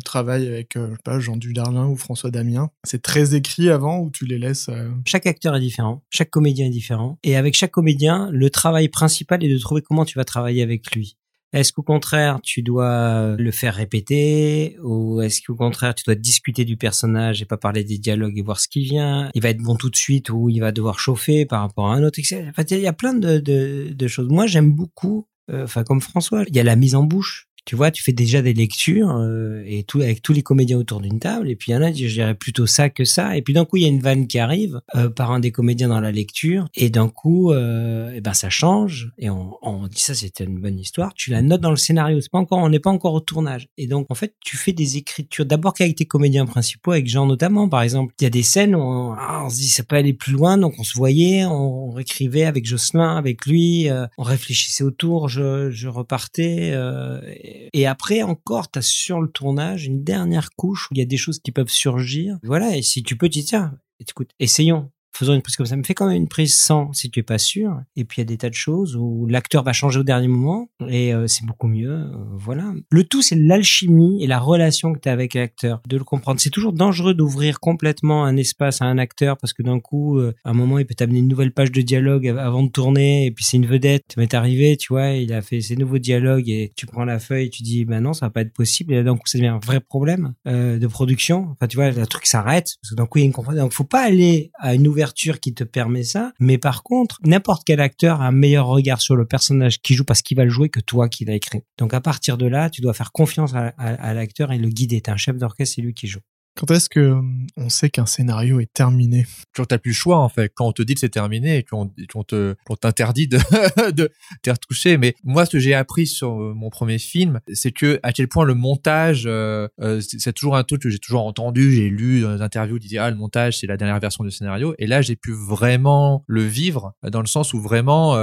travailles avec euh, je pas Jean Dujardin ou François Damien, c'est très écrit avant ou tu les laisses euh, Chaque acteur est différent, chaque comédien est différent. Et avec chaque comédien, le travail principal est de trouver comment tu vas travailler avec lui. Est-ce qu'au contraire, tu dois le faire répéter ou est-ce qu'au contraire, tu dois discuter du personnage et pas parler des dialogues et voir ce qui vient? Il va être bon tout de suite ou il va devoir chauffer par rapport à un autre. etc. Enfin, il y a plein de choses. Moi, j'aime beaucoup, euh, enfin comme François, il y a la mise en bouche. Tu vois, tu fais déjà des lectures euh, et tout avec tous les comédiens autour d'une table. Et puis il y en a, je dirais plutôt ça que ça. Et puis d'un coup, il y a une vanne qui arrive euh, par un des comédiens dans la lecture. Et d'un coup, euh, eh ben ça change. Et on, on dit ça, c'était une bonne histoire. Tu la notes dans le scénario. C'est pas encore, on n'est pas encore au tournage. Et donc en fait, tu fais des écritures d'abord qu'avec tes comédiens principaux, avec Jean notamment. Par exemple, il y a des scènes où on, ah, on se dit ça peut aller plus loin, donc on se voyait, on, écrivait avec Jocelyn, avec lui, euh, on réfléchissait autour. Je, je repartais. euh, et, après encore, tu as sur le tournage une dernière couche où il y a des choses qui peuvent surgir. Voilà, et si tu peux, tu tiens, écoute, essayons. Faisons une prise comme ça, mais fais quand même une prise sans si tu es pas sûr. Et puis il y a des tas de choses où l'acteur va changer au dernier moment et euh, c'est beaucoup mieux. euh, voilà. Le tout, c'est l'alchimie et la relation que tu as avec l'acteur, de le comprendre. C'est toujours dangereux d'ouvrir complètement un espace à un acteur parce que d'un coup, euh, à un moment, il peut t'amener une nouvelle page de dialogue av- avant de tourner et puis c'est une vedette. Ça m'est arrivé, tu vois, il a fait ses nouveaux dialogues et tu prends la feuille, tu dis, ben non, ça va pas être possible. Et là, d'un coup, ça devient un vrai problème euh, de production. Enfin, tu vois, le truc s'arrête parce que d'un coup, il y a une confusion. Donc, faut pas aller à une ouverture qui te permet ça. Mais par contre, n'importe quel acteur a un meilleur regard sur le personnage qui joue parce qu'il va le jouer que toi qui l'as écrit. Donc, à partir de là, tu dois faire confiance à, à- l'acteur et le guider. T'es un chef d'orchestre, c'est lui qui joue. Quand est-ce que euh, on sait qu'un scénario est terminé? Quand t'as plus le choix, en fait, quand on te dit que c'est terminé et qu'on te, qu'on t'interdit de, de t'y retoucher. Mais moi, ce que j'ai appris sur euh, mon premier film, c'est que à quel point le montage, euh, euh, c'est toujours un truc que j'ai toujours entendu, j'ai lu dans les interviews, qui disaient ah le montage c'est la dernière version du scénario. Et là, j'ai pu vraiment le vivre dans le sens où vraiment,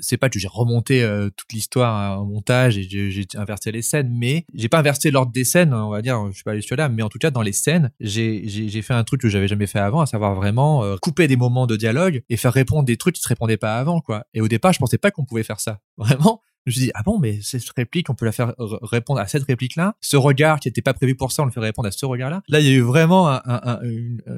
c'est pas que j'ai remonté toute l'histoire au montage et j'ai inversé les scènes, mais j'ai pas inversé l'ordre des scènes, on va dire, je suis pas allé jusque là, mais en tout cas dans les j'ai fait un truc que j'avais jamais fait avant, à savoir vraiment euh, couper des moments de dialogue et faire répondre des trucs qui se répondaient pas avant, quoi. Et au départ, je pensais pas qu'on pouvait faire ça. Vraiment. Je me suis dit, ah bon, mais cette réplique, on peut la faire répondre à cette réplique-là? Ce regard qui était pas prévu pour ça, on le fait répondre à ce regard-là? Là, il y a eu vraiment un, un, un,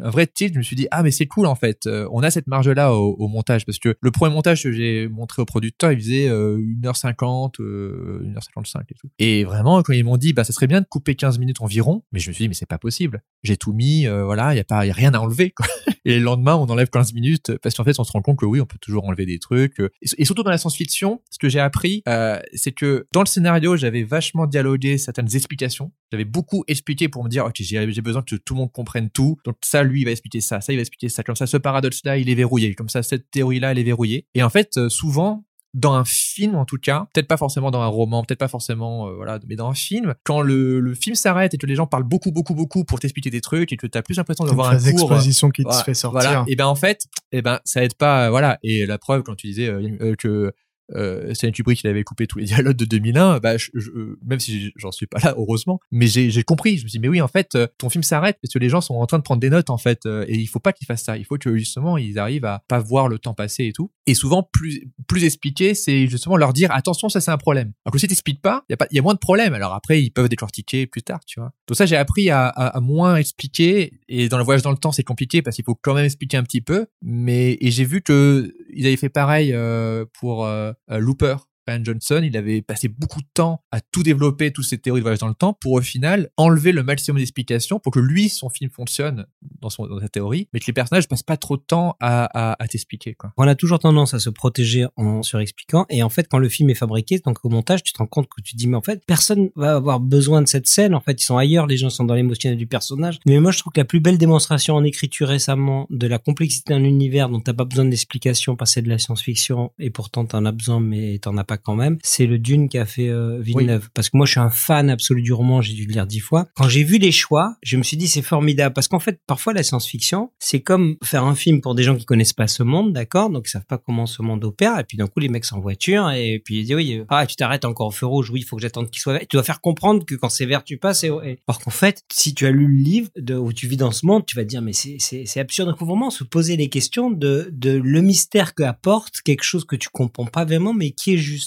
un vrai tilt. Je me suis dit, ah, mais c'est cool, en fait. Euh, on a cette marge-là au, au montage parce que le premier montage que j'ai montré au producteur, il faisait euh, 1h50, euh, 1h55 et tout. Et vraiment, quand ils m'ont dit, bah, ça serait bien de couper 15 minutes environ, mais je me suis dit, mais c'est pas possible. J'ai tout mis, euh, voilà, il y a pas, y a rien à enlever, quoi. Et le lendemain, on enlève 15 minutes parce qu'en fait, on se rend compte que oui, on peut toujours enlever des trucs. euh, Et, et surtout dans la science-fiction, ce que j'ai appris, euh, c'est que dans le scénario, j'avais vachement dialogué certaines explications. J'avais beaucoup expliqué pour me dire, ok, j'ai besoin que tout le monde comprenne tout. Donc ça, lui, il va expliquer ça, ça, il va expliquer ça. Comme ça, ce paradoxe-là, il est verrouillé. Comme ça, cette théorie-là, elle est verrouillée. Et en fait, euh, souvent, dans un film en tout cas, peut-être pas forcément dans un roman, peut-être pas forcément euh, voilà, mais dans un film, quand le, le film s'arrête et que les gens parlent beaucoup beaucoup beaucoup pour t'expliquer des trucs et que t'as plus l'impression d'avoir un cours d'exposition qui te fait sortir. Voilà. Et ben en fait, et ben ça aide pas. euh, Voilà. Et la preuve quand tu disais euh, que euh, Stanley Kubrick il avait coupé tous les dialogues de 2001, bah je, je- même si j'en suis pas là heureusement, mais j'ai compris. Je me suis dit mais oui en fait euh, ton film s'arrête parce que les gens sont en train de prendre des notes en fait euh, et il faut pas qu'ils fassent ça. Il faut que justement ils arrivent à pas voir le temps passer et tout. Et souvent plus plus expliquer c'est justement leur dire attention ça c'est un problème. Alors que si t'expliques pas, il y a pas y a moins de problèmes. Alors après ils peuvent décortiquer plus tard tu vois. Donc ça j'ai appris à, à, à moins expliquer et dans le voyage dans le temps c'est compliqué parce qu'il faut quand même expliquer un petit peu. Mais et j'ai vu que ils avaient fait pareil euh, pour euh, euh, Looper. Ryan Johnson, il avait passé beaucoup de temps à tout développer, toutes ces théories de voyage dans le temps, pour au final enlever le maximum d'explications pour que lui, son film fonctionne dans, sa théorie, mais que les personnages passent pas trop de temps à, à, t'expliquer. On a toujours tendance à se protéger en surexpliquant. Et en fait, quand le film est fabriqué, donc au montage, tu te rends compte que tu dis, mais en fait, personne va avoir besoin de cette scène. En fait, ils sont ailleurs, les gens sont dans l'émotionnel du personnage. Mais moi, je trouve que la plus belle démonstration en écriture récemment de la complexité d'un univers dont t'as pas besoin d'explication, passer de la science-fiction, et pourtant t'en as besoin, mais t'en as pas quand même, c'est le Dune qu'a fait euh, Villeneuve. Parce que moi, je suis un fan absolu du roman, j'ai dû le lire dix fois. Quand j'ai vu les choix, je me suis dit, c'est formidable. Parce qu'en fait, parfois, la science-fiction, c'est comme faire un film pour des gens qui connaissent pas ce monde, d'accord? Donc, ils savent pas comment ce monde opère. Et puis, d'un coup, les mecs sont en voiture et puis ils disent, oui, euh, ah, tu t'arrêtes encore au feu rouge. Oui, il faut que j'attende qu'il soit vert. Et tu dois faire comprendre que quand c'est vert, tu passes. Et, Or qu'en fait, si tu as lu le livre de, où tu vis dans ce monde, tu vas te dire, mais c'est, absurde. Donc, faut vraiment se poser les questions de, de le mystère que apporte quelque chose que tu comprends pas vraiment, mais qui est juste.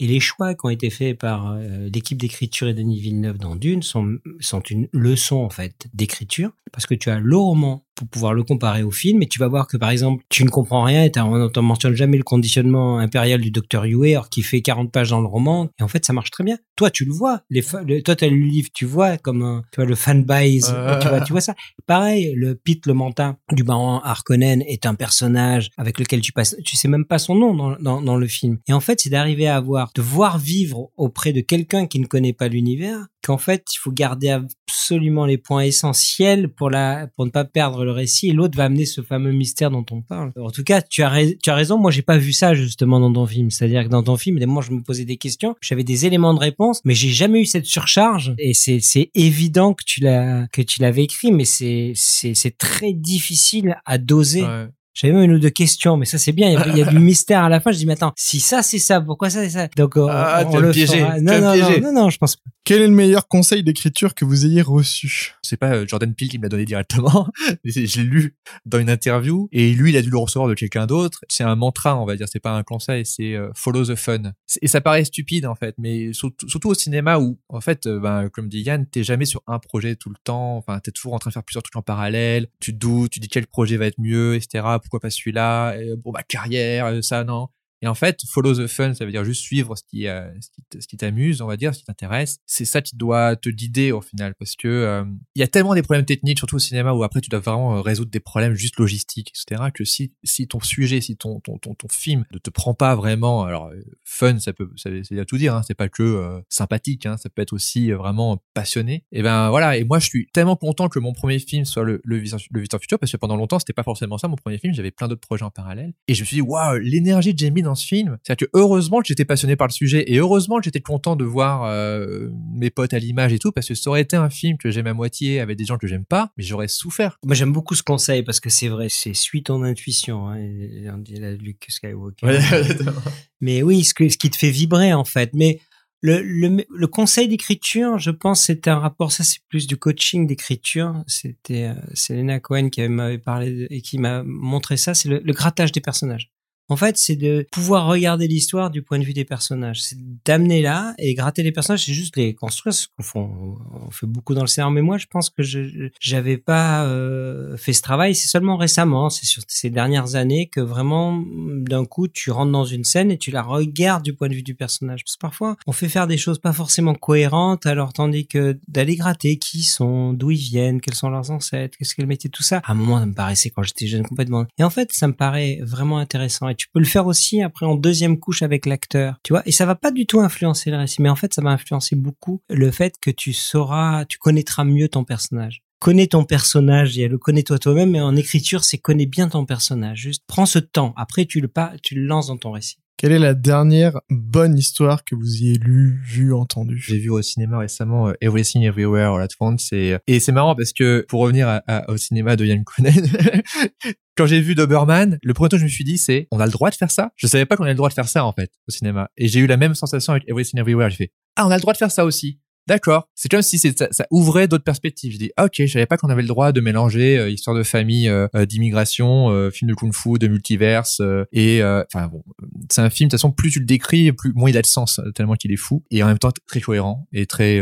Et les choix qui ont été faits par euh, l'équipe d'écriture et Denis Villeneuve dans Dune sont, sont une leçon en fait d'écriture. Parce que tu as le roman pour pouvoir le comparer au film et tu vas voir que par exemple tu ne comprends rien et on ne mentionne jamais le conditionnement impérial du docteur Yue alors qui fait 40 pages dans le roman et en fait ça marche très bien. Toi tu le vois, les le, toi tu as lu le livre, tu vois comme un, tu vois le fanbase, Euh. tu vois tu vois ça. Pareil, le Pete le Mantin du baron Harkonnen est un personnage avec lequel tu passes, tu sais même pas son nom dans, dans, dans le film. Et en fait, c'est d'arriver à avoir, de voir vivre auprès de quelqu'un qui ne connaît pas l'univers, qu'en fait, il faut garder absolument les points essentiels pour la, pour ne pas perdre le récit et l'autre va amener ce fameux mystère dont on parle. En tout cas, tu as, tu as raison. Moi, j'ai pas vu ça justement dans ton film. C'est-à-dire que dans ton film, moi, je me posais des questions, j'avais des éléments de réponse, mais j'ai jamais eu cette surcharge. Et c'est, c'est évident que tu l'as, que tu l'avais écrit, mais c'est, c'est, c'est très difficile à doser. Ouais. J'avais même une ou deux questions, mais ça c'est bien. Il y, a, il y a du mystère à la fin. Je dis mais attends, si ça c'est ça, pourquoi ça c'est ça? Donc on, Ah, on le tu Non non, non je pense pas. Quel est le meilleur conseil d'écriture que vous ayez reçu? C'est pas euh, Jordan Peele qui me l'a donné directement, je l'ai lu dans une interview et lui il a dû le recevoir de quelqu'un d'autre. C'est un mantra, on va dire, c'est pas un conseil, c'est euh, follow the fun. Et ça paraît stupide en fait, mais surtout, surtout au cinéma où en fait, euh, ben, comme dit Yann, t'es jamais sur un projet tout le temps. Enfin, t'es toujours en train de faire plusieurs trucs en parallèle. Tu te doutes, tu dis quel projet va être mieux, etc. Pourquoi pas celui-là Euh, Bon bah carrière, euh, ça non. Et en fait, follow the fun, ça veut dire juste suivre ce qui, euh, ce qui, t'amuse, on va dire, ce qui t'intéresse. C'est ça qui doit te guider au final, parce que euh, il y a tellement des problèmes techniques, surtout au cinéma, où après tu dois vraiment euh, résoudre des problèmes juste logistiques, etc. Que si, si ton sujet, si ton, ton, ton, film ne te prend pas vraiment, alors euh, fun, ça peut, ça veut tout dire, hein, c'est pas que euh, sympathique, hein, ça peut être aussi vraiment passionné. Et ben voilà, et moi je suis tellement content que mon premier film soit le, le, Visiteur- le Futur, parce que pendant longtemps c'était pas forcément ça mon premier film, j'avais plein d'autres projets en parallèle. Et je me suis dit, waouh, l'énergie que j'ai mis dans ce film, c'est-à-dire que heureusement que j'étais passionné par le sujet et heureusement que j'étais content de voir euh, mes potes à l'image et tout, parce que ça aurait été un film que j'aime à moitié avec des gens que j'aime pas, mais j'aurais souffert. Moi j'aime beaucoup ce conseil parce que c'est vrai, c'est suis ton intuition. Hein, et on dit la Luke Skywalker. Mais oui, ce, que, ce qui te fait vibrer en fait. Mais le, le, le conseil d'écriture, je pense, c'est un rapport. Ça, c'est plus du coaching d'écriture. C'était euh, Selena Cohen qui m'avait parlé de- et qui m'a montré ça. C'est le, le grattage des personnages. En fait, c'est de pouvoir regarder l'histoire du point de vue des personnages. C'est d'amener là et gratter les personnages, c'est juste les construire. Ce qu'on fait, beaucoup dans le scénario. Mais moi, je pense que je j'avais pas euh, fait ce travail. C'est seulement récemment, c'est sur ces dernières années que vraiment, d'un coup, tu rentres dans une scène et tu la regardes du point de vue du personnage. Parce que parfois, on fait faire des choses pas forcément cohérentes, alors tandis que d'aller gratter qui sont, d'où ils viennent, quels sont leurs ancêtres, qu'est-ce qu'est le métier, tout ça. À un moment, ça me paraissait quand j'étais jeune complètement. Et en fait, ça me paraît vraiment intéressant. Tu peux le faire aussi après en deuxième couche avec l'acteur, tu vois. Et ça va pas du tout influencer le récit, mais en fait, ça va influencer beaucoup le fait que tu sauras, tu connaîtras mieux ton personnage. Connais ton personnage, il y a le connais-toi toi-même, mais en écriture, c'est connais bien ton personnage. Juste prends ce temps. Après, tu le pas, tu le lances dans ton récit. Quelle est la dernière bonne histoire que vous ayez lue, vue, entendue J'ai vu au cinéma récemment euh, Everything Everywhere All at Once et, et c'est marrant parce que pour revenir au cinéma de Yann Conen, quand j'ai vu Doberman, le premier truc que je me suis dit c'est on a le droit de faire ça? Je savais pas qu'on avait le droit de faire ça en fait au cinéma et j'ai eu la même sensation avec Everything Everywhere. J'ai fait ah on a le droit de faire ça aussi. D'accord. C'est comme si ça, ouvrait d'autres perspectives. Je dis, ah, ok, je savais pas qu'on avait le droit de mélanger euh, histoire de famille, euh, euh, d'immigration, film de kung-fu, de multiverse, et enfin bon, c'est un film. De toute façon, plus tu le décris, plus moins il a de sens tellement qu'il est fou et en même temps très cohérent et très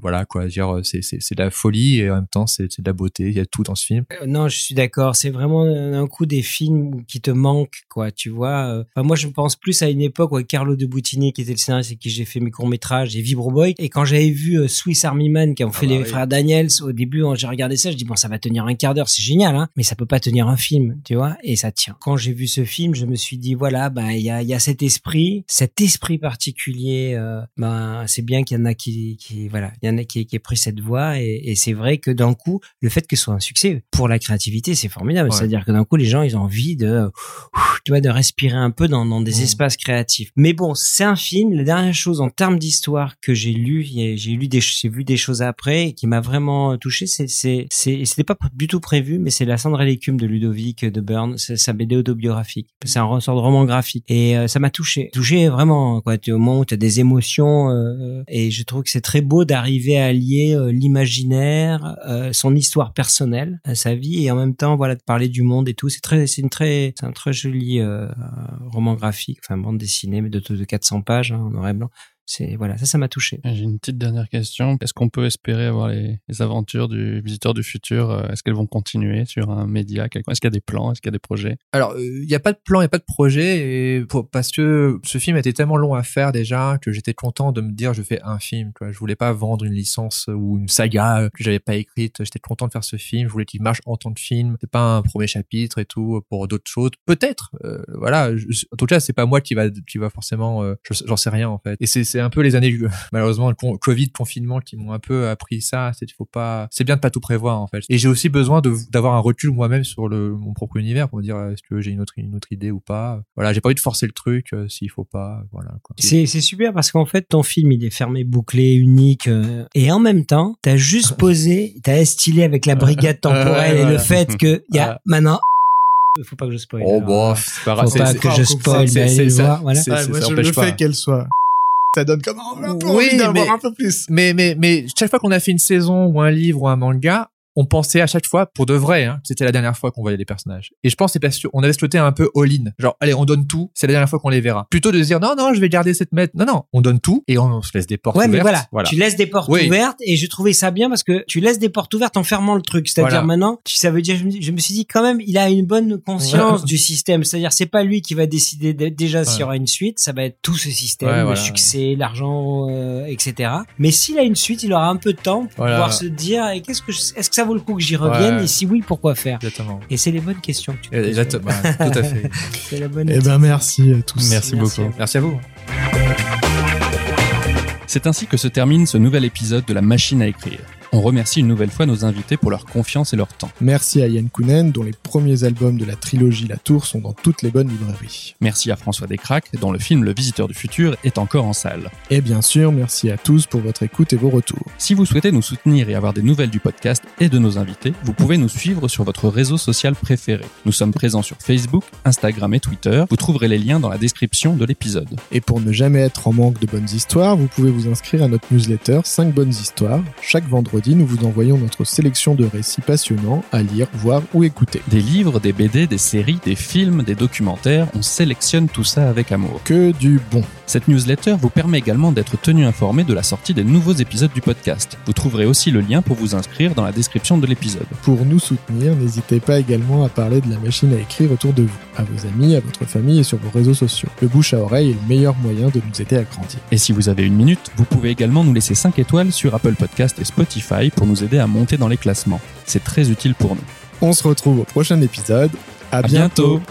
voilà quoi. Dire, c'est c'est de la folie et en même temps c'est de la beauté. Il y a tout dans ce film. Non, je suis d'accord. C'est vraiment un coup des films qui te manquent, quoi. Tu vois. Enfin, moi, je pense plus à une époque où Carlo de Boutini, qui était le scénariste avec qui j'ai fait mes courts métrages, et Vibro Boy. Et quand j'avais vu euh, Swiss Army Man, qui ont fait bah les oui. frères Daniels, au début, hein, j'ai regardé ça, je dis bon, ça va tenir un quart d'heure, c'est génial, hein. Mais ça peut pas tenir un film, tu vois. Et ça tient. Quand j'ai vu ce film, je me suis dit voilà, ben il y a, y a cet esprit, cet esprit particulier. euh, ben c'est bien qu'il y en a qui, qui voilà, il y en a qui, qui aient pris cette voie. Et, et c'est vrai que d'un coup, le fait que ce soit un succès pour la créativité, c'est formidable. Ouais. C'est-à-dire que d'un coup, les gens, ils ont envie de, tu vois, de respirer un peu dans, dans des Mm. espaces créatifs. Mais bon, c'est un film. La dernière chose en termes d'histoire que j'ai lu, a- j'ai lu des, j'ai vu des choses après et qui m'a vraiment touché. C'est, c'est, c'est, c'était pas du tout prévu, mais c'est La cendre et l'écume de Ludovic de Burn. C'est sa BD autobiographique. C'est un ressort de roman graphique et euh, ça m'a touché. Touché vraiment, quoi. Tu, au moment où tu as des émotions euh, et je trouve que c'est très beau d'arriver à lier euh, l'imaginaire, euh, son histoire personnelle à sa vie et en même temps, voilà, de parler du monde et tout. C'est très, c'est une très, c'est un très joli euh, roman graphique, enfin bande dessinée, mais de, de 400 pages hein, en noir et blanc. C'est voilà, ça, ça m'a touché. J'ai une petite dernière question. Est-ce qu'on peut espérer avoir les, les aventures du visiteur du futur euh, Est-ce qu'elles vont continuer sur un média quelconque? Est-ce qu'il y a des plans? Est-ce qu'il y a des projets? Alors, il n'y a pas de plan, il n'y a pas de projet, et pour- parce que ce film était tellement long à faire déjà que j'étais content de me dire je fais un film. Quoi. Je voulais pas vendre une licence ou une saga euh, que j'avais pas écrite. J'étais content de faire ce film. Je voulais qu'il marche en tant que film. C'est pas un premier chapitre et tout pour d'autres choses. Peut-être, euh, voilà. Je- en tout cas, c'est pas moi qui va qui va forcément. euh, je- J'en sais rien en fait. Et c'est c'est un peu les années malheureusement le con- Covid, confinement qui m'ont un peu appris ça. C'est faut pas. C'est bien de pas tout prévoir en fait. Et j'ai aussi besoin de d'avoir un recul moi-même sur le mon propre univers pour me dire est-ce que j'ai une autre une autre idée ou pas? Voilà, j'ai pas envie de forcer le truc euh, s'il faut pas. Voilà. C'est c'est super parce qu'en fait ton film il est fermé, bouclé, unique euh, et en même temps t'as juste posé, t'as estylé avec la brigade temporelle Ouais, et le fait que il y a Ouais. maintenant Faut pas que je spoil. Oh alors. bon, c'est pas grave. Faut pas que je spoil, mais allez voir, voilà. c'est- Ah, ça moi, je empêche le pas. fais qu'elle soit. Ça donne comme un peu Oui, envie d'avoir un peu plus. Mais, mais, mais chaque fois qu'on a fait une saison ou un livre ou un manga, on pensait à chaque fois, pour de vrai, hein, que c'était la dernière fois qu'on voyait les personnages. Et je pense que c'est parce qu'on avait ce côté un peu all-in. Genre, allez, on donne tout, c'est la dernière fois qu'on les verra. Plutôt de se dire, non, non, je vais garder cette mètre. Non, non, on donne tout et on se laisse des portes Ouais, mais ouvertes. voilà, tu laisses des portes Oui. ouvertes et je trouvais ça bien parce que tu laisses des portes ouvertes en fermant le truc. C'est-à-dire Voilà. maintenant, ça veut dire, je me, je me suis dit quand même, il a une bonne conscience du système. C'est-à-dire, c'est pas lui qui va décider dé- déjà s'il y aura une suite, ça va être tout ce système, Ouais, le voilà. succès, l'argent, euh, etc. Mais s'il a une suite, il aura un peu de temps pour Voilà. pouvoir se dire, qu'est-ce que, est-ce que ça vaut le coup que j'y revienne Ouais. et si oui, pourquoi faire? Exactement. Et c'est les bonnes questions que tu poses. Exactement. Tout à fait. C'est la bonne. Eh ben, merci à tous. Merci, Merci. beaucoup. Merci à vous. C'est ainsi que se termine ce nouvel épisode de La Machine à écrire. On remercie une nouvelle fois nos invités pour leur confiance et leur temps. Merci à Yann Kounen, dont les premiers albums de la trilogie La Tour sont dans toutes les bonnes librairies. Merci à François Descraques, dont le film Le Visiteur du Futur est encore en salle. Et bien sûr, merci à tous pour votre écoute et vos retours. Si vous souhaitez nous soutenir et avoir des nouvelles du podcast et de nos invités, vous pouvez nous suivre sur votre réseau social préféré. Nous sommes présents sur Facebook, Instagram et Twitter. Vous trouverez les liens dans la description de l'épisode. Et pour ne jamais être en manque de bonnes histoires, vous pouvez vous inscrire à notre newsletter 5 bonnes histoires. Chaque vendredi, nous vous envoyons notre sélection de récits passionnants à lire, voir ou écouter. Des livres, des BD, des séries, des films, des documentaires, on sélectionne tout ça avec amour. Que du bon. Cette newsletter vous permet également d'être tenu informé de la sortie des nouveaux épisodes du podcast. Vous trouverez aussi le lien pour vous inscrire dans la description de l'épisode. Pour nous soutenir, n'hésitez pas également à parler de la machine à écrire autour de vous, à vos amis, à votre famille et sur vos réseaux sociaux. Le bouche à oreille est le meilleur moyen de nous aider à grandir. Et si vous avez une minute, vous pouvez également nous laisser 5 étoiles sur Apple Podcast et Spotify pour nous aider à monter dans les classements. C'est très utile pour nous. On se retrouve au prochain épisode. À, À bientôt. bientôt.